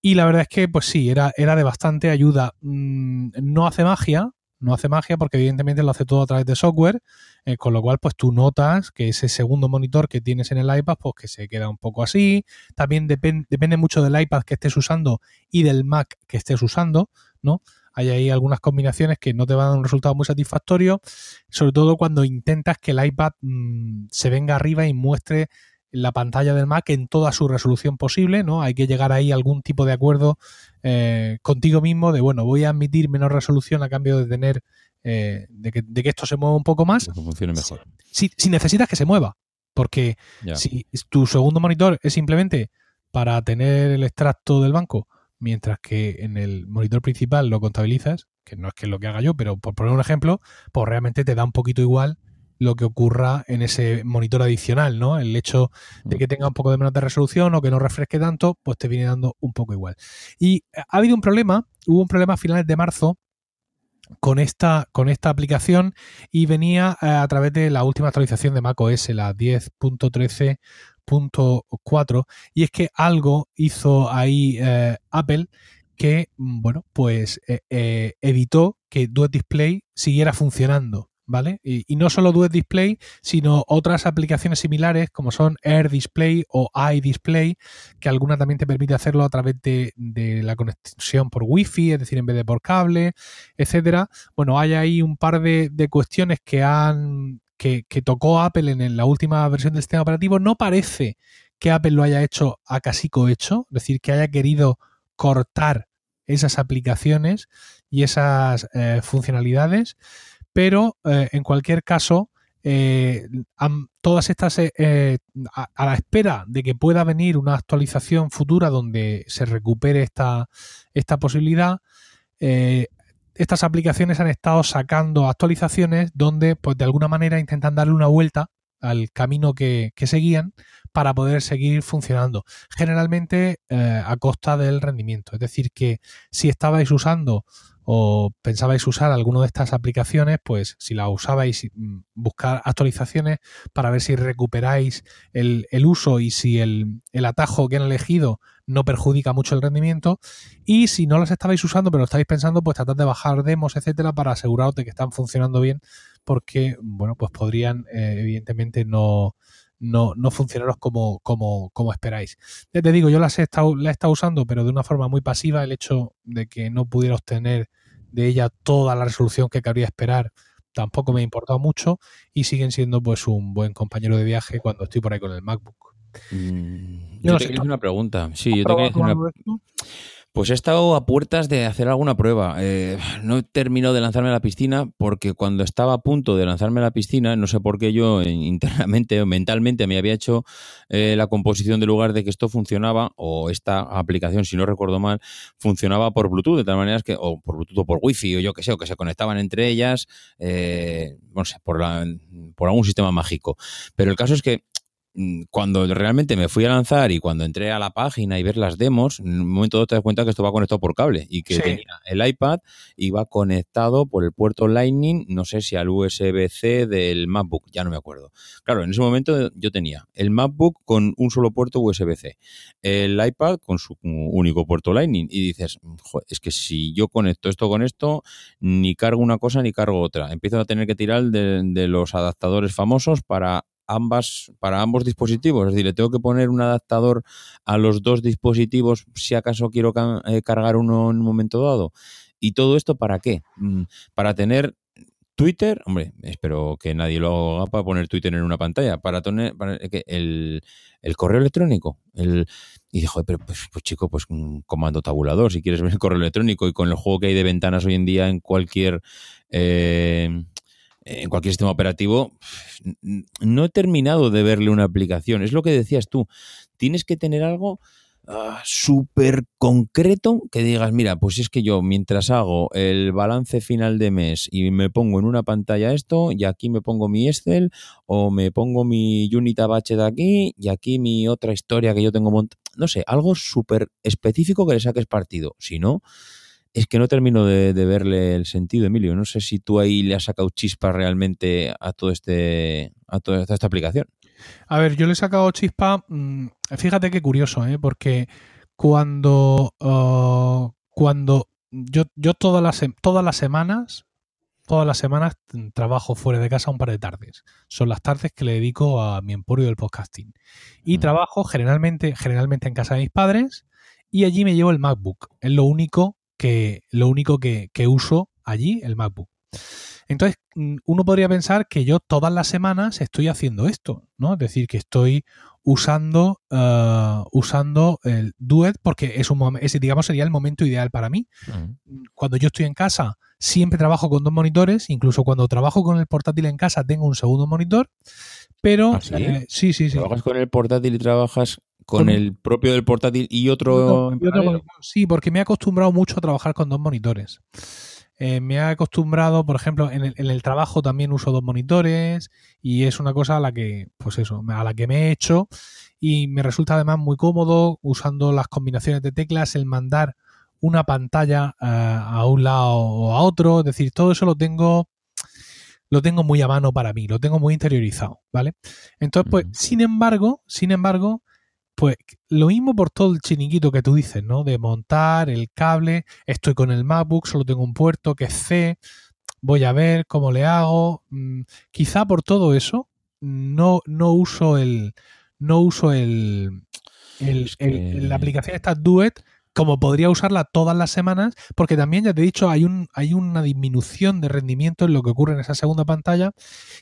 Y la verdad es que, pues sí, era, era de bastante ayuda. Mm, no hace magia, no hace magia porque evidentemente lo hace todo a través de software, eh, con lo cual pues tú notas que ese segundo monitor que tienes en el iPad pues que se queda un poco así. También depende mucho del iPad que estés usando y del Mac que estés usando, ¿no? Hay ahí algunas combinaciones que no te van a dar un resultado muy satisfactorio, sobre todo cuando intentas que el iPad mm, se venga arriba y muestre la pantalla del Mac en toda su resolución posible, ¿no? Hay que llegar ahí a algún tipo de acuerdo eh, contigo mismo de, bueno, voy a admitir menor resolución a cambio de tener, eh, de, que, esto se mueva un poco más. Que funcione mejor. Si, necesitas que se mueva, porque si tu segundo monitor es simplemente para tener el extracto del banco, mientras que en el monitor principal lo contabilizas, que no es que es lo que haga yo, pero por poner un ejemplo, pues realmente te da un poquito igual lo que ocurra en ese monitor adicional, ¿no? El hecho de mm. que tenga un poco de menos de resolución o que no refresque tanto, pues te viene dando un poco igual. Y ha habido un problema, hubo un problema a finales de marzo con esta, con esta aplicación y venía eh, a través de la última actualización de macOS, la 10.13.4, y es que algo hizo ahí eh, Apple que, mm, bueno, pues eh, evitó que Duet Display siguiera funcionando. ¿Vale? Y, no solo Duet Display, sino otras aplicaciones similares como son Air Display o iDisplay, que alguna también te permite hacerlo a través de, la conexión por Wi-Fi, es decir, en vez de por cable, etcétera. Bueno, hay ahí un par de, cuestiones que han que, tocó Apple en, la última versión del sistema operativo. No parece que Apple lo haya hecho a casi hecho, es decir, que haya querido cortar esas aplicaciones y esas eh, funcionalidades pero eh, en cualquier caso, eh, todas estas, eh, a, la espera de que pueda venir una actualización futura donde se recupere esta, esta posibilidad, estas aplicaciones han estado sacando actualizaciones donde, pues de alguna manera, intentan darle una vuelta al camino que, que seguían para poder seguir funcionando. Generalmente a costa del rendimiento. Es decir, que si estabais usando o pensabais usar alguna de estas aplicaciones, pues si la usabais, mm, buscar actualizaciones para ver si recuperáis el, uso y si el, atajo que han elegido no perjudica mucho el rendimiento. Y si no las estabais usando, pero estáis pensando, pues tratad de bajar demos, etcétera, para aseguraros de que están funcionando bien, porque, bueno, pues podrían, eh, evidentemente, no, no, no funcionaros como, como, como esperáis. Ya te digo, yo las he estado, la he estado usando, pero de una forma muy pasiva. El hecho de que no pudiera obtener de ella toda la resolución que cabría esperar tampoco me ha importado mucho y siguen siendo pues un buen compañero de viaje cuando estoy por ahí con el MacBook. Mm, yo, te quería hacer una pregunta. Sí, yo te quería hacer una... Pues he estado a puertas de hacer alguna prueba. Eh, no he terminado de lanzarme a la piscina porque cuando estaba a punto de lanzarme a la piscina, no sé por qué yo internamente o mentalmente me había hecho eh, la composición del lugar de que esto funcionaba o esta aplicación, si no recuerdo mal, funcionaba por Bluetooth, de tal manera que, o por Bluetooth o por Wi-Fi o yo que sé, o que se conectaban entre ellas, eh, no sé, por, por algún sistema mágico. Pero el caso es que cuando realmente me fui a lanzar y cuando entré a la página y ver las demos, en un momento te das cuenta que esto va conectado por cable y que tenía el iPad iba conectado por el puerto Lightning, no sé si al USB-C del MacBook, ya no me acuerdo. Claro, en ese momento yo tenía el MacBook con un solo puerto USB-C, el iPad con su único puerto Lightning y dices, es que si yo conecto esto con esto, ni cargo una cosa ni cargo otra. Empiezo a tener que tirar de los adaptadores famosos para ambas, para ambos dispositivos. Es decir, le tengo que poner un adaptador a los dos dispositivos si acaso quiero eh, cargar uno en un momento dado. ¿Y todo esto para qué? Mm, para tener Twitter, hombre, espero que nadie lo haga para poner Twitter en una pantalla, para tener el, el, correo electrónico. El, y dijo, pero pues, pues, chico, pues un comando tabulador, si quieres ver el correo electrónico y con el juego que hay de ventanas hoy en día en cualquier... Eh, en cualquier sistema operativo, no he terminado de verle una aplicación. Es lo que decías tú. Tienes que tener algo ah, súper concreto que digas, mira, pues es que yo mientras hago el balance final de mes y me pongo en una pantalla esto, y aquí me pongo mi Excel, o me pongo mi Unitabache de aquí, y aquí mi otra historia que yo tengo montada. No sé, algo súper específico que le saques partido. Si no, es que no termino de, verle el sentido, Emilio. No sé si tú ahí le has sacado chispa realmente a todo este, a toda esta aplicación. A ver, yo le he sacado chispa. Mm, fíjate qué curioso, ¿eh? Porque cuando, uh, cuando yo, yo todas las, todas las semanas, todas las semanas trabajo fuera de casa un par de tardes. Son las tardes que le dedico a mi emporio del podcasting. Y trabajo generalmente, generalmente en casa de mis padres y allí me llevo el MacBook. Es lo único que lo único que, uso allí, el MacBook. Entonces, mm, uno podría pensar que yo todas las semanas estoy haciendo esto, ¿no? Es decir, que estoy usando, uh, usando el Duet porque es un ese, digamos, sería el momento ideal para mí. Cuando yo estoy en casa, siempre trabajo con dos monitores, incluso cuando trabajo con el portátil en casa tengo un segundo monitor, pero ¿Ah, eh, sí? sí, sí, ¿Trabajas con el portátil y trabajas con, el propio del portátil y otro, sí, porque me he acostumbrado mucho a trabajar con dos monitores. Eh, me he acostumbrado, por ejemplo, en el, trabajo también uso dos monitores y es una cosa a la que, pues eso, a la que me he hecho y me resulta además muy cómodo usando las combinaciones de teclas, el mandar una pantalla eh, a un lado o a otro, es decir, todo eso lo tengo lo tengo muy a mano para mí, lo tengo muy interiorizado, ¿vale? Entonces, pues, sin embargo, sin embargo, pues lo mismo por todo el chiniquito que tú dices, ¿no? De montar el cable, estoy con el MacBook, solo tengo un puerto que es C, voy a ver cómo le hago. Mm, quizá por todo eso no, no uso el no uso el, el, la aplicación esta Duet como podría usarla todas las semanas, porque también ya te he dicho, hay, un, hay una disminución de rendimiento en lo que ocurre en esa segunda pantalla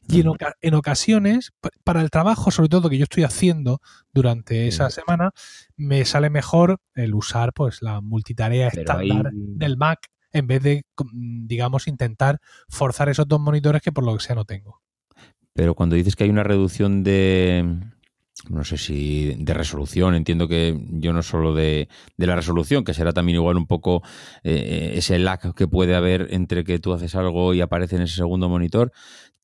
y en, ocasiones, para el trabajo sobre todo que yo estoy haciendo durante esa semana, me sale mejor el usar pues la multitarea estándar del Mac en vez de, digamos, intentar forzar esos dos monitores que por lo que sea no tengo. Pero cuando dices que hay una reducción de, no sé si de resolución, entiendo que yo no solo de, de la resolución, que será también igual un poco eh, ese lag que puede haber entre que tú haces algo y aparece en ese segundo monitor,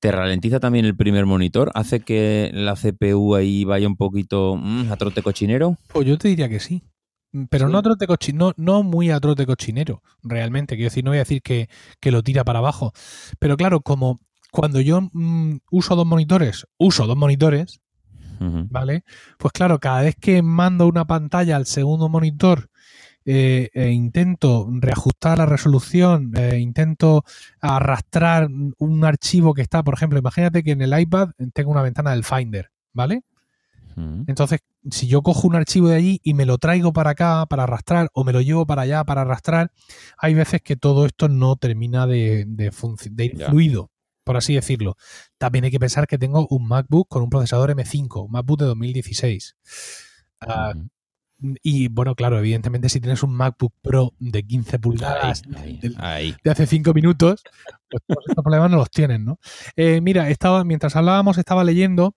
¿te ralentiza también el primer monitor? ¿Hace que la CPU ahí vaya un poquito mm, a trote cochinero? Pues yo te diría que sí. Pero no a trote cochinero, no, muy a trote cochinero, realmente. Quiero decir, no voy a decir que, lo tira para abajo. Pero claro, como cuando yo mm, uso dos monitores, uso dos monitores, ¿vale? Pues claro, cada vez que mando una pantalla al segundo monitor eh, e intento reajustar la resolución, e intento arrastrar un archivo que está, por ejemplo, imagínate que en el iPad tengo una ventana del Finder, ¿vale? Entonces, si yo cojo un archivo de allí y me lo traigo para acá para arrastrar o me lo llevo para allá para arrastrar, hay veces que todo esto no termina de, de, de ir fluido por así decirlo. También hay que pensar que tengo un MacBook con un procesador M5, un MacBook de 2016. Ah, y bueno, claro, evidentemente si tienes un MacBook Pro de 15 pulgadas de, hace 5 minutos, pues todos estos problemas no los tienen, ¿no? Eh, mira, estaba, mientras hablábamos estaba leyendo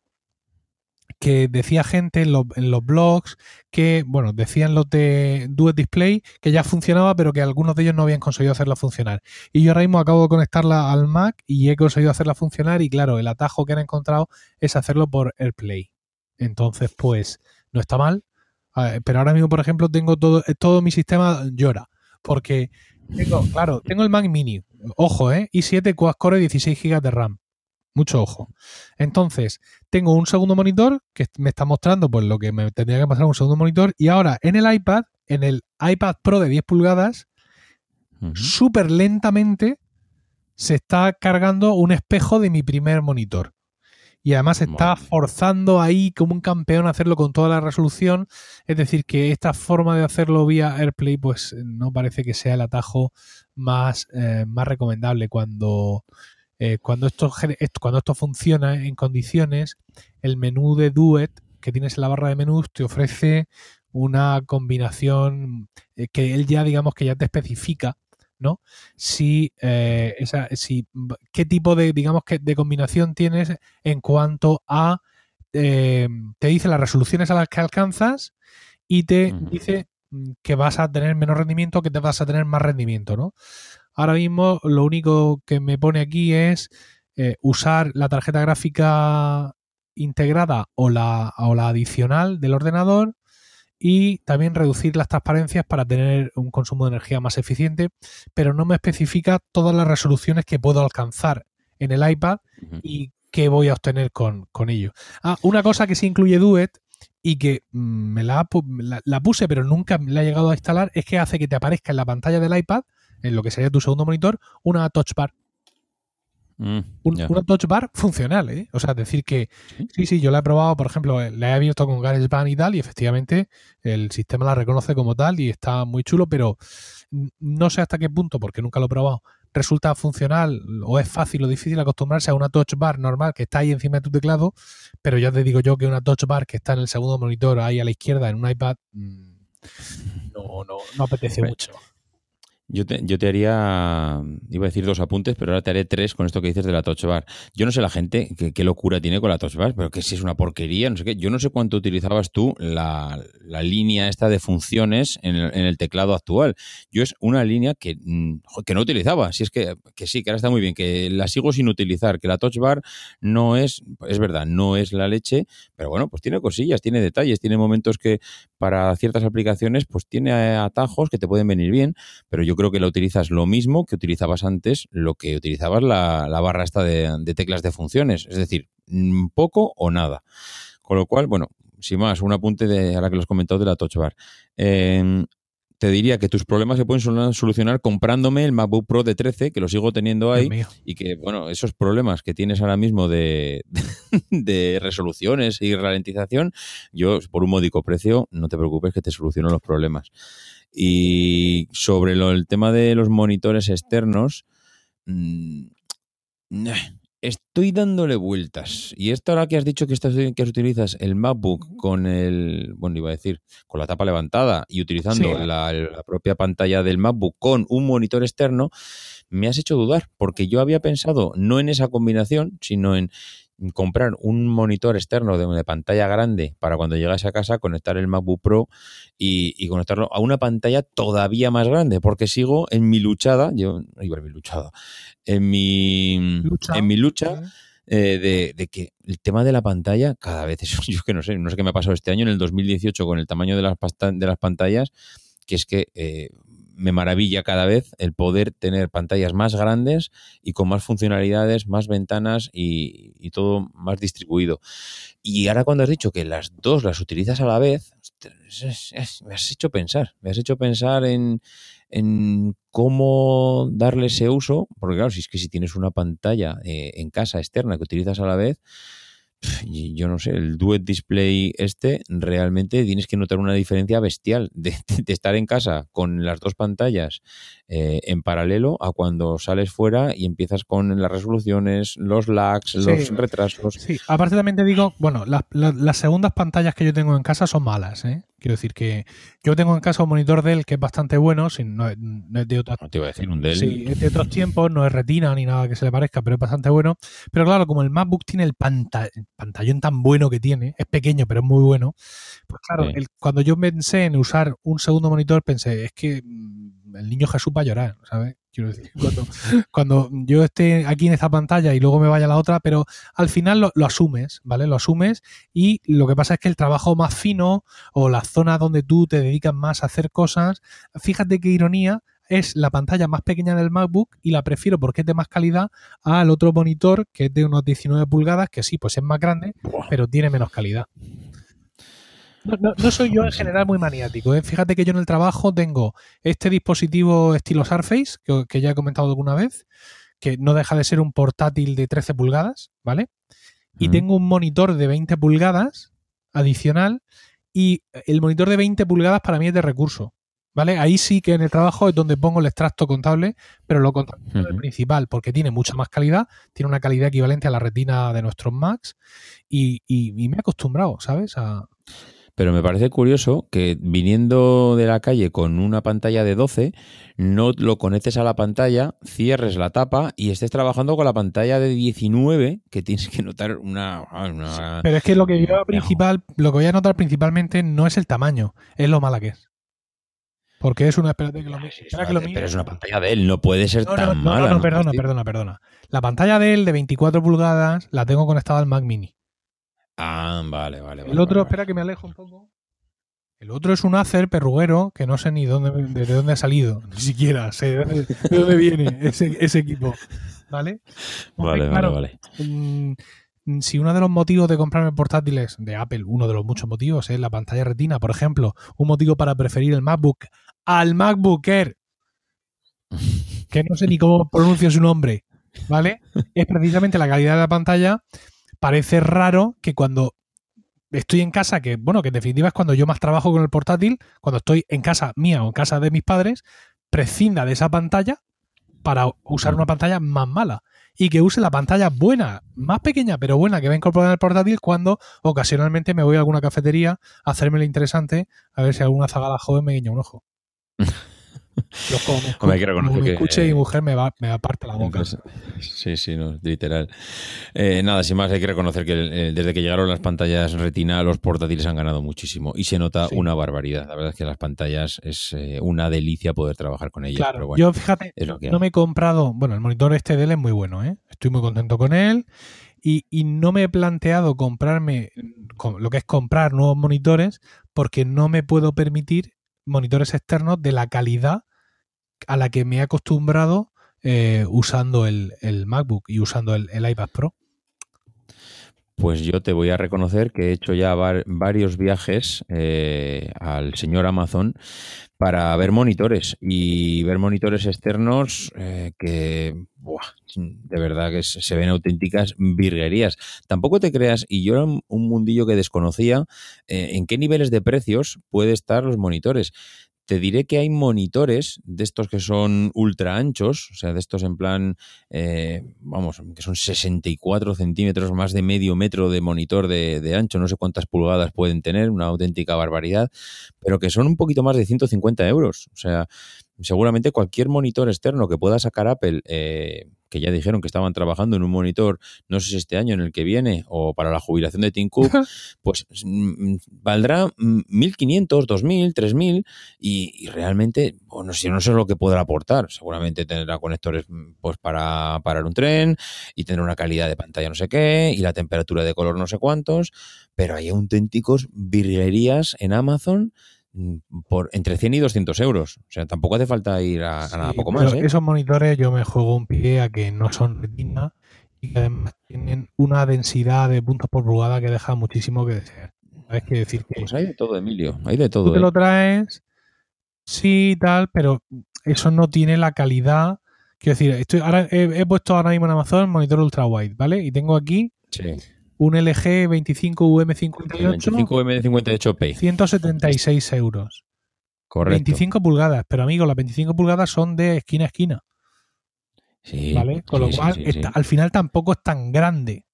que decía gente en, los blogs que, bueno, decían los de Duet Display que ya funcionaba, pero que algunos de ellos no habían conseguido hacerla funcionar. Y yo ahora mismo acabo de conectarla al Mac y he conseguido hacerla funcionar y claro, el atajo que han encontrado es hacerlo por AirPlay. Entonces, pues, no está mal. Pero ahora mismo, por ejemplo, tengo todo, todo mi sistema llora. Porque tengo, claro, tengo el Mac Mini. Ojo, ¿eh? i7 Quad-Core 16 GB de RAM. Mucho ojo. Entonces, tengo un segundo monitor que me está mostrando pues lo que me tendría que pasar un segundo monitor. Y ahora en el iPad, en el iPad Pro de 10 pulgadas, súper lentamente se está cargando un espejo de mi primer monitor. Y además está forzando ahí como un campeón a hacerlo con toda la resolución. Es decir, que esta forma de hacerlo vía AirPlay, pues no parece que sea el atajo más, eh, más recomendable cuando eh, cuando, esto, cuando esto funciona en condiciones, el menú de Duet que tienes en la barra de menús te ofrece una combinación eh, que él ya, digamos, que ya te especifica, ¿no? Si, eh, esa, si qué tipo de, digamos, que de combinación tienes en cuanto a te dice las resoluciones a las que alcanzas y te dice que vas a tener menos rendimiento, que te vas a tener más rendimiento, ¿no? Ahora mismo lo único que me pone aquí es eh, usar la tarjeta gráfica integrada o la, o la adicional del ordenador y también reducir las transparencias para tener un consumo de energía más eficiente, pero no me especifica todas las resoluciones que puedo alcanzar en el iPad y qué voy a obtener con, ello. Ah, una cosa que sí incluye Duet y que mm, me la, la, puse pero nunca me la he llegado a instalar es que hace que te aparezca en la pantalla del iPad en lo que sería tu segundo monitor, una touch bar. Mm, una touch bar funcional, ¿eh? O sea, decir que ¿Sí? sí, yo la he probado, por ejemplo, eh, la he abierto con GarageBand y tal, y efectivamente el sistema la reconoce como tal y está muy chulo, pero no sé hasta qué punto, porque nunca lo he probado, resulta funcional o es fácil o difícil acostumbrarse a una touch bar normal que está ahí encima de tu teclado, pero ya te digo yo que una touch bar que está en el segundo monitor ahí a la izquierda en un iPad mm, no, no, no apetece mucho. Yo te, yo te haría, iba a decir dos apuntes, pero ahora te haré tres con esto que dices de la Touch Bar. Yo no sé la gente qué, locura tiene con la Touch Bar, pero que si es una porquería, no sé qué. Yo no sé cuánto utilizabas tú la, línea esta de funciones en el, teclado actual. Yo es una línea que, mm, que no utilizaba. Si es que, que sí, que ahora está muy bien, que la sigo sin utilizar, que la Touch Bar no es, es verdad, no es la leche, pero bueno, pues tiene cosillas, tiene detalles, tiene momentos que para ciertas aplicaciones, pues tiene atajos que te pueden venir bien, pero yo creo creo que la utilizas lo mismo que utilizabas antes, lo que utilizabas la, barra esta de, teclas de funciones, es decir, mm, poco o nada. Con lo cual, bueno, sin más, un apunte de ahora que lo has comentado de la Touch Bar. Em, te diría que tus problemas se pueden solucionar comprándome el MacBook Pro de 13, que lo sigo teniendo ahí, y que, bueno, esos problemas que tienes ahora mismo de, de, resoluciones y ralentización, yo por un módico precio, no te preocupes que te soluciono los problemas. Y sobre el tema de los monitores externos, mm, estoy dándole vueltas. Y esto ahora que has dicho que, estás, que utilizas el MacBook con el, bueno, iba a decir, con la tapa levantada y utilizando la, propia pantalla del MacBook con un monitor externo, me has hecho dudar, porque yo había pensado no en esa combinación, sino en comprar un monitor externo de, pantalla grande para cuando llegas a casa conectar el MacBook Pro y, conectarlo a una pantalla todavía más grande, porque sigo en mi luchada, yo iba en mi luchada, en mi lucha, en mi lucha eh, de, que el tema de la pantalla cada vez, yo que no sé, no sé qué me ha pasado este año, en el 2018 con el tamaño de las, de las pantallas, que es que eh, me maravilla cada vez el poder tener pantallas más grandes y con más funcionalidades, más ventanas y, todo más distribuido. Y ahora cuando has dicho que las dos las utilizas a la vez, me has hecho pensar, me has hecho pensar en, en cómo darle ese uso, porque claro, si es que si tienes una pantalla eh, en casa externa que utilizas a la vez, yo no sé, el Duet Display este, realmente tienes que notar una diferencia bestial de, estar en casa con las dos pantallas eh, en paralelo a cuando sales fuera y empiezas con las resoluciones, los lags, los retrasos. Sí, aparte también te digo, bueno, las segundas pantallas que yo tengo en casa son malas, ¿eh? Quiero decir que yo tengo en casa un monitor Dell que es bastante bueno, sin, no, es, de otros, no te iba a decir un Dell. Sí, es de otros tiempos, no es retina ni nada que se le parezca, pero es bastante bueno. Pero claro, como el MacBook tiene el, pantallón tan bueno que tiene, es pequeño pero es muy bueno, pues claro, el, cuando yo pensé en usar un segundo monitor, pensé, es que mm, el niño Jesús va a llorar, ¿sabes? Quiero decir, cuando, yo esté aquí en esta pantalla y luego me vaya a la otra, pero al final lo, asumes, ¿vale? Lo asumes y lo que pasa es que el trabajo más fino o la zona donde tú te dedicas más a hacer cosas, fíjate qué ironía, es la pantalla más pequeña del MacBook y la prefiero porque es de más calidad al otro monitor que es de unos 19 pulgadas, que sí, pues es más grande, pero tiene menos calidad. No, soy yo en general muy maniático. ¿eh? Fíjate que yo en el trabajo tengo este dispositivo estilo Surface, que, ya he comentado alguna vez, que no deja de ser un portátil de 13 pulgadas, ¿vale? Y tengo un monitor de 20 pulgadas adicional y el monitor de 20 pulgadas para mí es de recurso. ¿Vale? Ahí sí que en el trabajo es donde pongo el extracto contable, pero lo contable es el principal, porque tiene mucha más calidad, tiene una calidad equivalente a la retina de nuestros Macs y, y me he acostumbrado, ¿sabes? A, pero me parece curioso que viniendo de la calle con una pantalla de 12, no lo conectes a la pantalla, cierres la tapa y estés trabajando con la pantalla de 19, que tienes que notar una... Pero es que lo que yo principal, lo que voy a notar principalmente no es el tamaño, es lo mala que es. Porque es una. Espérate que lo, Pero es una pantalla de él, no puede ser tan mala. No, no, perdona, perdona, perdona. La pantalla de él de 24 pulgadas la tengo conectada al Mac Mini. Ah, vale, vale. El otro, espera que me alejo un poco. El otro es un Acer perruguero que no sé ni dónde, de dónde ha salido, ni siquiera sé de dónde, viene ese, equipo. ¿Vale? vale, vale, vale. Mm, si uno de los motivos de comprarme portátiles de Apple, uno de los muchos motivos es la pantalla retina, por ejemplo, un motivo para preferir el MacBook al MacBook Air, que no sé ni cómo pronuncio su nombre, ¿vale? Es precisamente la calidad de la pantalla parece raro que cuando estoy en casa, que bueno, que en definitiva es cuando yo más trabajo con el portátil, cuando estoy en casa mía o en casa de mis padres, prescinda de esa pantalla para usar una pantalla más mala y que use la pantalla buena, más pequeña pero buena que va incorporada en el portátil cuando ocasionalmente me voy a alguna cafetería a hacerme lo interesante a ver si alguna zagala joven me guiña un ojo. como me, escuche y mujer me va, me va a parte la boca. Sí, sí, no, literal. Eh, nada, sin más, hay que reconocer que eh, desde que llegaron las pantallas retina, los portátiles han ganado muchísimo y se nota una barbaridad. La verdad es que las pantallas es eh, una delicia poder trabajar con ellas. Claro, yo fíjate, no me he comprado, bueno, el monitor este de él es muy bueno, ¿eh? estoy muy contento con él. Y, y, no me he planteado comprarme lo que es comprar nuevos monitores porque no me puedo permitir monitores externos de la calidad a la que me he acostumbrado eh, usando el, MacBook y usando el, iPad Pro. Pues yo te voy a reconocer que he hecho ya varios viajes eh, al señor Amazon para ver monitores y ver monitores externos eh, que de verdad que se ven auténticas virguerías. Tampoco te creas, y yo era un mundillo que desconocía, en qué niveles de precios puede estar los monitores. Te diré que hay monitores de estos que son ultra anchos, o sea, de estos en plan, eh, vamos, que son 64 centímetros, más de medio metro de monitor de, de, ancho, no sé cuántas pulgadas pueden tener, una auténtica barbaridad, pero que son un poquito más de 150 euros. O sea, seguramente cualquier monitor externo que pueda sacar Apple, eh, que ya dijeron que estaban trabajando en un monitor, no sé si este año en el que viene o para la jubilación de Tim Cook, pues mm, valdrá 1.500, 2.000, 3.000 y, y realmente, bueno, si no sé lo que podrá aportar. Seguramente tendrá conectores mm, pues para parar un tren y tener una calidad de pantalla no sé qué y la temperatura de color no sé cuántos, pero hay auténticos virguerías en Amazon por entre 100 y 200 euros. O sea, tampoco hace falta ir a, nada poco más. ¿eh? Esos monitores yo me juego un pie a que no son retina y que además tienen una densidad de puntos por pulgada que deja muchísimo que desear. Hay que decir que. Pues hay de todo, Emilio. Hay de todo. Tú te lo ¿eh? traes, sí, tal, pero eso no tiene la calidad. Quiero decir, estoy, ahora he, puesto ahora mismo en Amazon monitor ultra wide, ¿vale? Y tengo aquí sí un LG 25UM58. 25UM58P. 176 euros. Correcto. 25 pulgadas, pero amigo, las 25 pulgadas son de esquina a esquina. Sí. ¿Vale? Con lo cual, al final tampoco es tan grande.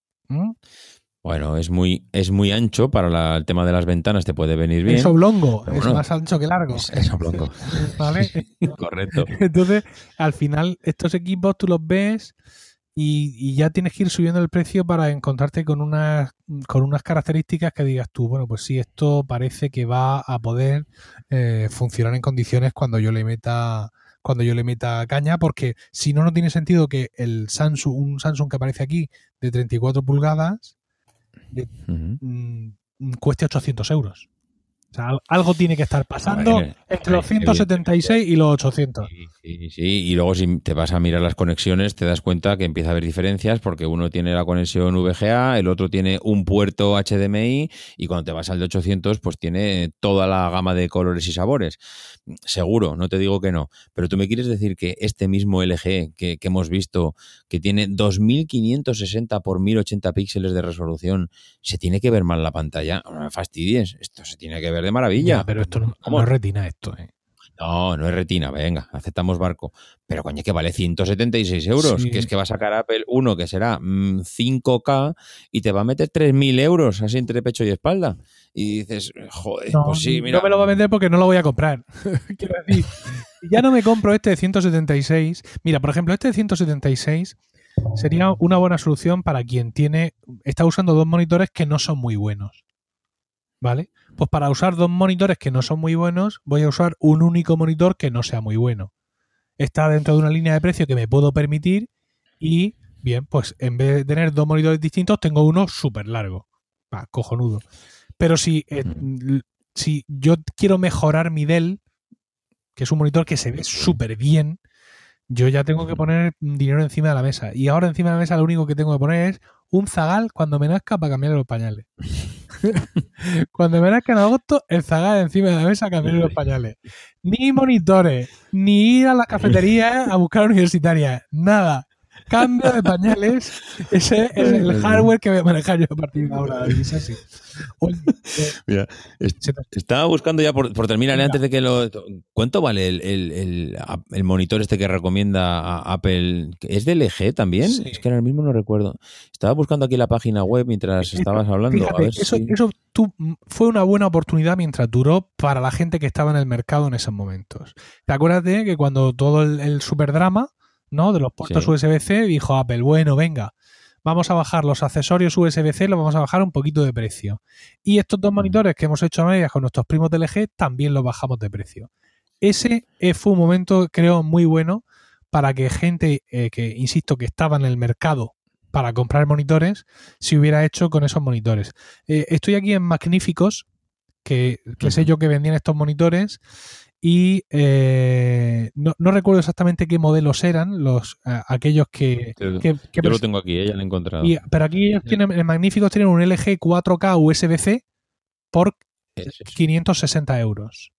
Bueno, es muy, es muy ancho para la- el tema de las ventanas, te puede venir bien. Es oblongo, es más ancho que largo. Es, es oblongo. ¿Vale? Correcto. Entonces, al final, estos equipos tú los ves y, y ya tienes que ir subiendo el precio para encontrarte con unas, con unas características que digas tú, bueno, pues sí, esto parece que va a poder eh, funcionar en condiciones cuando yo le meta cuando yo le meta caña, porque si no, no tiene sentido que el Samsung, un Samsung que aparece aquí de 34 pulgadas, Ujú. mm, cueste 800 euros. O sea, al- algo tiene que estar pasando ver, entre los eh, 176 y los 800. Sí, sí, sí. Y luego si te vas a mirar las conexiones, te das cuenta que empieza a haber diferencias porque uno tiene la conexión VGA, el otro tiene un puerto HDMI y cuando te vas al de 800, pues tiene toda la gama de colores y sabores. Seguro, no te digo que no. Pero tú me quieres decir que este mismo LG que, que hemos visto, que tiene 2560 por 1080 píxeles de resolución, se tiene que ver mal la pantalla. No me fastidies, esto se tiene que ver de maravilla. Ya, pero esto no, es retina esto. eh. No, no es retina, venga, aceptamos barco. Pero coño, que vale 176 euros, Sí. que es que va a sacar Apple uno que será mm, 5K y te va a meter 3.000 euros así entre pecho y espalda. Y dices, joder, No, pues sí, mira. no me lo va a vender porque no lo voy a comprar. Quiero decir, ya no me compro este de 176. Mira, por ejemplo, este de 176 sería una buena solución para quien tiene está usando dos monitores que no son muy buenos. ¿Vale? Pues para usar dos monitores que no son muy buenos, voy a usar un único monitor que no sea muy bueno. Está dentro de una línea de precio que me puedo permitir y, bien, pues en vez de tener dos monitores distintos, tengo uno súper largo. Va, cojonudo. Pero si, eh, si yo quiero mejorar mi Dell, que es un monitor que se ve súper bien, yo ya tengo que poner dinero encima de la mesa. Y ahora encima de la mesa lo único que tengo que poner es un zagal cuando me nazca para cambiarle los pañales. cuando me nazca en agosto, el zagal encima de la mesa cambiarle los pañales. Ni monitores, ni ir a la cafetería a buscar universitaria, nada. Cambio de pañales, ese es el hardware que voy a manejar yo a partir de ahora. Es así. Eh, Mira, estaba buscando ya por, por terminar Venga. antes de que lo. ¿Cuánto vale el, el- el- el monitor este que recomienda a Apple? ¿Es de LG también? Sí. Es que ahora mismo no recuerdo. Estaba buscando aquí la página web mientras estabas hablando. a Fíjate, ver eso, si- eso tú- mm, fue una buena oportunidad mientras duró para la gente que estaba en el mercado en esos momentos. ¿Te acuerdas de que cuando todo el, el superdrama ¿no? de los puertos Sí. USB-C dijo Apple, bueno, venga, vamos a bajar los accesorios USB-C, los vamos a bajar un poquito de precio. Y estos dos monitores que hemos hecho a medias con nuestros primos de LG también los bajamos de precio. Ese eh, fue un momento, creo, muy bueno para que gente eh, que, insisto, que estaba en el mercado para comprar monitores, se hubiera hecho con esos monitores. Eh, estoy aquí en Magníficos, que, que sé Ujú. yo que vendían estos monitores, y eh, no, no recuerdo exactamente qué modelos eran, los a- aquellos que... Yo- que- que Yo lo tengo aquí, eh, ya lo he encontrado. y- pero aquí ellos tienen, en Magníficos tienen un LG 4K USB-C por es. 560 euros.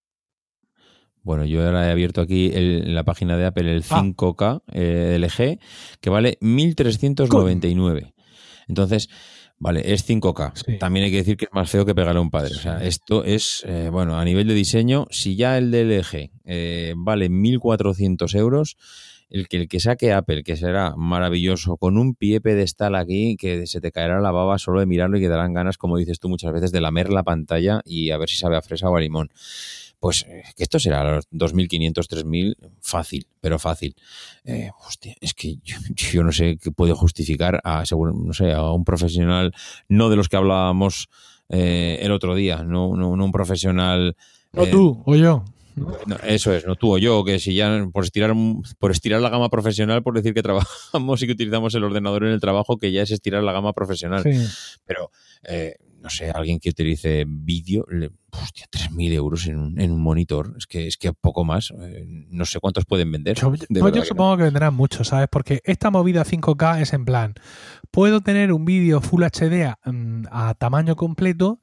Bueno, yo ahora he abierto aquí el- la página de Apple, el Ah. 5K eh, LG, que vale 1.399. Entonces, vale, es 5K. Sí. También hay que decir que es más feo que pegarle a un padre. O sea, esto es, eh, bueno, a nivel de diseño, si ya el de LG eh, vale 1.400 euros, el que, el que saque Apple, que será maravilloso, con un pie pedestal aquí, que se te caerá la baba solo de mirarlo y que darán ganas, como dices tú muchas veces, de lamer la pantalla y a ver si sabe a fresa o a limón. Pues eh, que esto será los 2.500, 3.000, fácil, pero fácil. Eh, hostia, es que yo, yo no sé qué puede justificar a, seguro- no sé, a un profesional, no de los que hablábamos eh, el otro día, no, no, no un profesional... No eh, tú o yo. no, eso es, no tú o yo, que si ya por estirar, por estirar la gama profesional, por decir que trabajamos y que utilizamos el ordenador en el trabajo, que ya es estirar la gama profesional. Sí. Pero, eh, no sé, alguien que utilice vídeo, le- hostia, 3.000 euros en un, en un monitor, es que, es que poco más, eh, no sé cuántos pueden vender. Yo, pues yo que supongo que vendrán muchos, ¿sabes? Porque esta movida 5K es en plan, puedo tener un vídeo Full HD a, mm, a tamaño completo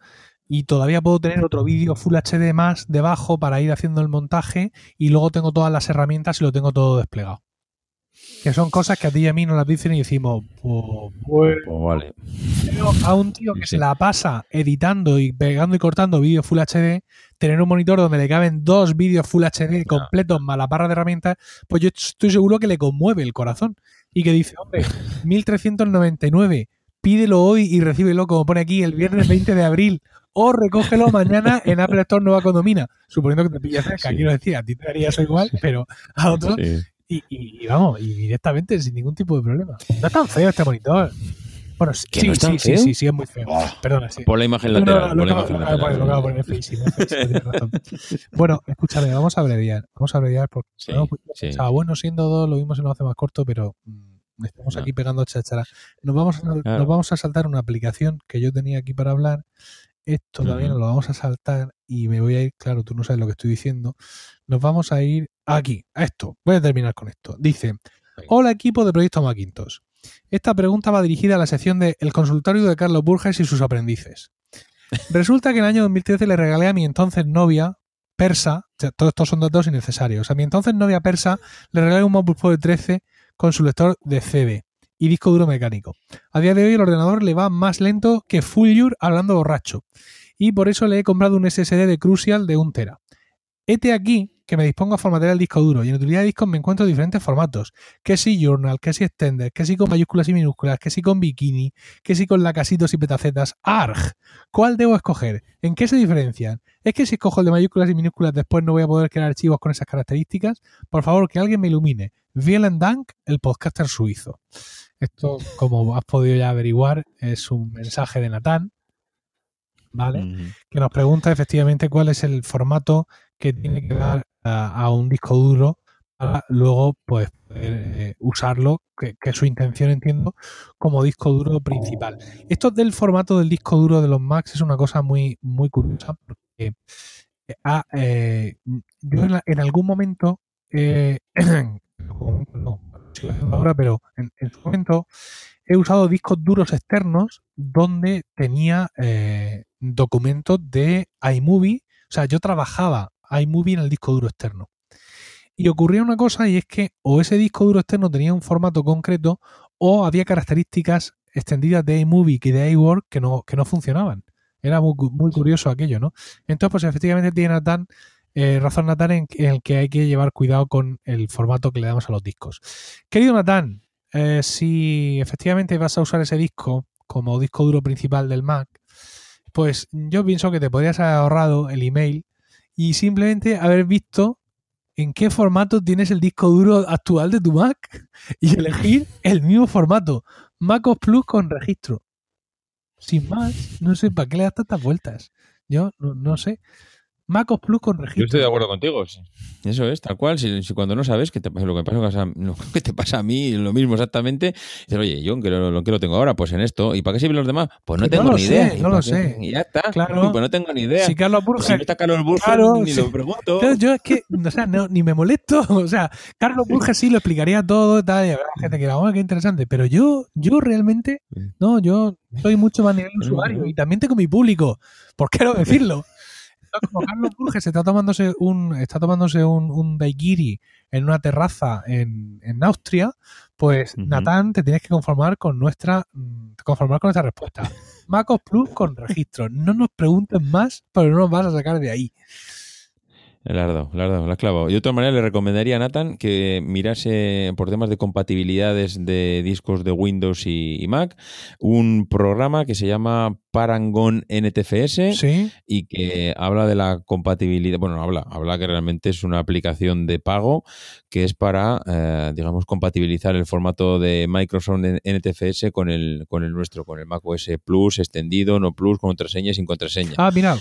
y todavía puedo tener otro vídeo Full HD más debajo para ir haciendo el montaje y luego tengo todas las herramientas y lo tengo todo desplegado. Que son cosas que a ti y a mí nos las dicen y decimos, pues, pues. Pues vale. pero a un tío que Sí, se sí. la pasa editando y pegando y cortando vídeos Full HD, tener un monitor donde le caben dos vídeos Full HD completos más la barra de herramientas, pues yo estoy seguro que le conmueve el corazón y que dice, hombre, 1399 pídelo hoy y recíbelo, como pone aquí, el viernes 20 de abril. O recógelo mañana en Apple Store Nueva Condomina. Suponiendo que te pillas cerca, quiero decir, a ti te haría eso igual, pero a otros. Y, y, vamos, y directamente sin ningún tipo de problema. No es tan feo este monitor. Bueno, sí, sí, sí, sí, sí, es muy feo. Perdona, sí. Por la imagen lateral. Razón. bueno, escúchame, vamos a abreviar. Vamos a abreviar porque sí, sí. bueno siendo dos, lo mismo se nos hace más corto, pero mm, estamos aquí pegando chachara. Nos vamos, a, nos vamos a saltar una aplicación que yo tenía aquí para hablar. Esto también lo vamos a saltar y me voy a ir, claro, tú no sabes lo que estoy diciendo. Nos vamos a ir aquí, a esto. Voy a terminar con esto. Dice, hola equipo de Proyecto Macintosh. Esta pregunta va dirigida a la sección de El consultorio de Carlos Burges y sus aprendices. Resulta que en el año 2013 le regalé a mi entonces novia persa, todos estos son datos innecesarios, a mi entonces novia persa le regalé un MacBook Pro de 13 con su lector de CD y disco duro mecánico. A día de hoy el ordenador le va más lento que Fulgur hablando borracho y por eso le he comprado un SSD de Crucial de 1 tera. Este aquí que me dispongo a formatear el disco duro y en utilidad de discos me encuentro diferentes formatos, que si Journal, que si Extender, que si con mayúsculas y minúsculas, que si con Bikini, que si con lacasitos y petacetas. ¡Arg! ¿Cuál debo escoger? ¿En qué se diferencian? ¿Es que si escojo el de mayúsculas y minúsculas después no voy a poder crear archivos con esas características? Por favor, que alguien me ilumine. Vielen Dank, el podcaster suizo. Esto, como has podido ya averiguar, es un mensaje de Natán, ¿vale? Que nos pregunta efectivamente cuál es el formato que tiene que dar a, un disco duro para luego pues poder eh, usarlo, que, es su intención entiendo, como disco duro principal. Esto del formato del disco duro de los Macs es una cosa muy, muy curiosa porque eh, ah, eh, yo en, algún momento, no, ahora, pero en, en, su momento he usado discos duros externos donde tenía documentos de iMovie, o sea, yo trabajaba iMovie en el disco duro externo. Y ocurría una cosa y es que o ese disco duro externo tenía un formato concreto o había características extendidas de iMovie y de iWork que no, que no funcionaban. Era muy, curioso aquello, ¿no? Entonces, pues efectivamente tiene Nathan, eh, razón Nathan en, el que hay que llevar cuidado con el formato que le damos a los discos. Querido Nathan, eh, si efectivamente vas a usar ese disco como disco duro principal del Mac, pues yo pienso que te podrías haber ahorrado el email y simplemente haber visto en qué formato tienes el disco duro actual de tu Mac y elegir el mismo formato, MacOS Plus con registro. Sin más, no sé para qué le das tantas vueltas. Yo no sé. MacOS Plus con registro. Yo estoy de acuerdo contigo. Eso es, tal cual. Si, cuando no sabes qué te pasa, lo que, pasa, lo que te pasa a mí, lo mismo exactamente, dices, oye, yo que lo, que lo tengo ahora, pues en esto. ¿Y para qué sirven los demás? Pues no tengo ni idea. No lo sé. Y ya está. Claro. Pues no tengo ni idea. Si Carlos Burger. Si no está Carlos Burger, claro, ni lo pregunto. yo es que, o sea, no, ni me molesto. O sea, Carlos Burger sí lo explicaría todo, tal, y habrá gente que era, bueno, qué interesante. Pero yo, yo realmente, no, yo soy mucho más nivel usuario y también tengo mi público. ¿Por qué no decirlo? Como Carlos Burges está tomándose un, está tomándose un, un daiquiri en una terraza en, en Austria, pues Natán, te tienes que conformar con nuestra mm, conformar con nuestra respuesta. MacOS Plus con registro. No nos pregunten más, pero no nos vas a sacar de ahí. Lardo, lardo, la clavo. Yo de otra manera le recomendaría a Nathan que mirase por temas de compatibilidades de discos de Windows y, Mac un programa que se llama Parangon NTFS y que habla de la compatibilidad. Bueno, habla, habla que realmente es una aplicación de pago que es para, eh, digamos, compatibilizar el formato de Microsoft NTFS con el, con el nuestro, con el Mac OS Plus extendido, no Plus, con contraseña y sin contraseña. Ah, mira,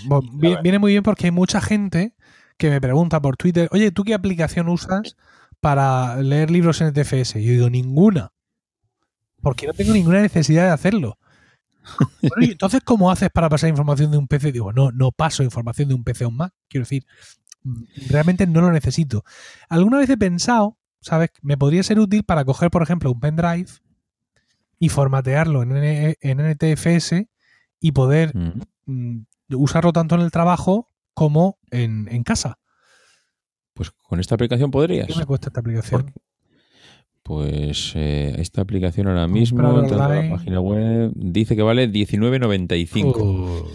viene muy bien porque hay mucha gente que me pregunta por Twitter, oye, ¿tú qué aplicación usas para leer libros en TFS? Yo digo, ninguna. Porque no tengo ninguna necesidad de hacerlo. Bueno, entonces, ¿cómo haces para pasar información de un PC? Digo, no, no paso información de un PC a un Mac. Quiero decir, mm, realmente no lo necesito. Alguna vez he pensado, ¿sabes? Me podría ser útil para coger, por ejemplo, un pendrive y formatearlo en, NTFS y poder mm. Mm, usarlo tanto en el trabajo como en, casa. Pues con esta aplicación podrías. ¿Qué me cuesta esta aplicación? Pues eh, esta aplicación ahora mismo, en la página web, dice que vale 19.95.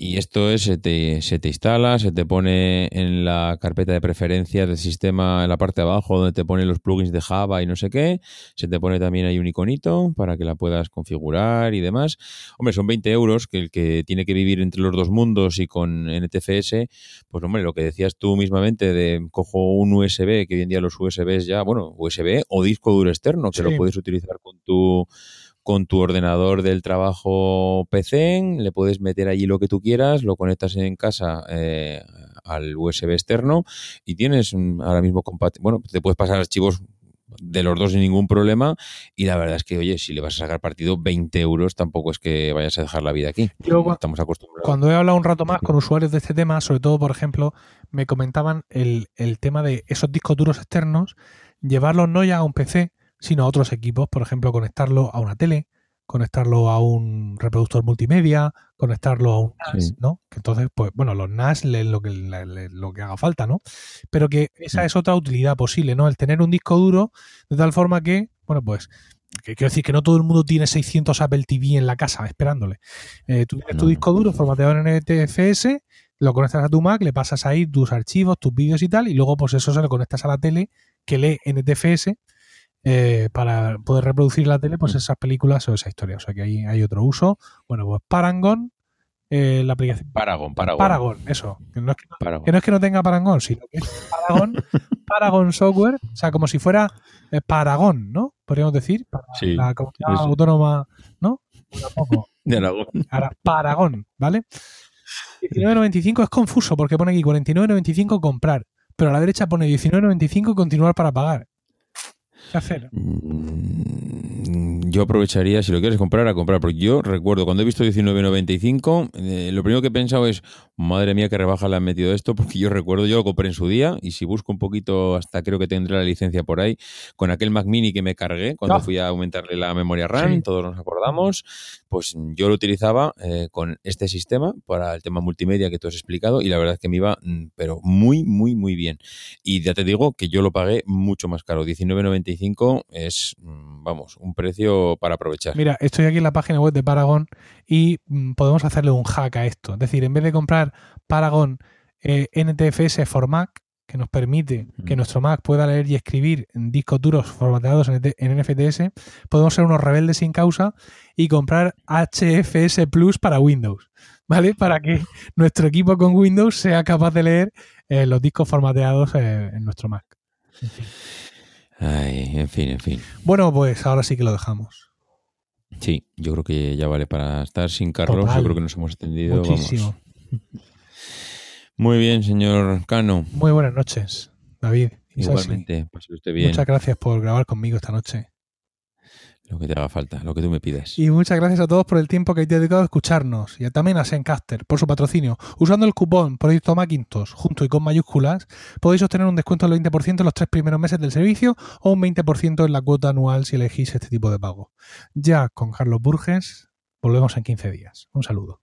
Y esto es, se te, se te instala, se te pone en la carpeta de preferencias del sistema en la parte de abajo donde te pone los plugins de Java y no sé qué. Se te pone también ahí un iconito para que la puedas configurar y demás. Hombre, son 20 euros que el que tiene que vivir entre los dos mundos y con NTFS, pues hombre, lo que decías tú mismamente de cojo un USB, que hoy en día los USBs ya, bueno, USB o disco duro externo, que lo puedes utilizar con tu con tu ordenador del trabajo PC, le puedes meter allí lo que tú quieras, lo conectas en casa eh, al USB externo y tienes ahora mismo bueno, te puedes pasar archivos de los dos sin ningún problema y la verdad es que, oye, si le vas a sacar partido 20 euros, tampoco es que vayas a dejar la vida aquí. Estamos acostumbrados. Cuando he hablado un rato más con usuarios de este tema, sobre todo, por ejemplo, me comentaban el, el tema de esos discos duros externos, llevarlos no ya a un PC, sino a otros equipos, por ejemplo, conectarlo a una tele, conectarlo a un reproductor multimedia, conectarlo a un NAS, ¿no? Que entonces, pues bueno, los NAS leen lo que, lo que haga falta, ¿no? Pero que esa es otra utilidad posible, ¿no? El tener un disco duro de tal forma que, bueno, pues, que quiero decir que no todo el mundo tiene 600 Apple TV en la casa esperándole. Eh, tú tienes tu disco duro formateado en NTFS, lo conectas a tu Mac, le pasas ahí tus archivos, tus vídeos y tal, y luego pues eso se lo conectas a la tele que lee NTFS eh, para poder reproducir la tele, pues mm. esas películas o esa historia. O sea que ahí hay otro uso. Bueno, pues Parangon, eh, la aplicación. Paragon, Paragon. Paragon, eso. Que no, es que no, tenga Parangon, sino que es Paragon, Paragon Software, o sea, como si fuera eh, Paragon, ¿no? Podríamos decir, para la comunidad autónoma, ¿no? Tampoco. De Aragón. Ahora, Paragon, ¿vale? 19.95 es confuso porque pone aquí 49.95 comprar, pero a la derecha pone 19.95 continuar para pagar. ¿Qué hacer? Mm, yo aprovecharía, si lo quieres comprar, a comprar. Porque yo recuerdo, cuando he visto 19.95, eh, lo primero que he pensado es, madre mía, qué rebaja le han metido esto. Porque yo recuerdo, yo lo compré en su día. Y si busco un poquito, hasta creo que tendré la licencia por ahí, con aquel Mac Mini que me cargué cuando ah. fui a aumentarle la memoria RAM, todos nos acordamos. Pues yo lo utilizaba eh, con este sistema para el tema multimedia que tú has explicado. Y la verdad es que me iba, mm, pero muy, muy, muy bien. Y ya te digo que yo lo pagué mucho más caro. 19.95 es, mm, vamos, un precio para aprovechar. Mira, estoy aquí en la página web de Paragon y mm, podemos hacerle un hack a esto. Es decir, en vez de comprar Paragon eh, NTFS for Mac, que nos permite que nuestro Mac pueda leer y escribir en discos duros formateados en, NFTS, podemos ser unos rebeldes sin causa y comprar HFS Plus para Windows, ¿vale? Para que nuestro equipo con Windows sea capaz de leer eh, los discos formateados eh, en nuestro Mac. Ay, en fin, en fin. Bueno, pues ahora sí que lo dejamos. Sí, yo creo que ya vale para estar sin Carlos. Yo creo que nos hemos extendido. Muchísimo. Muy bien, señor Cano. Muy buenas noches, David. Igualmente, usted bien. Muchas gracias por grabar conmigo esta noche. Lo que te haga falta, lo que tú me pides. Y muchas gracias a todos por el tiempo que habéis dedicado a escucharnos y también a Sencaster por su patrocinio. Usando el cupón Proyecto Macintosh junto y con mayúsculas podéis obtener un descuento del 20% en los tres primeros meses del servicio o un 20% en la cuota anual si elegís este tipo de pago. Ya con Carlos Burges volvemos en 15 días. Un saludo.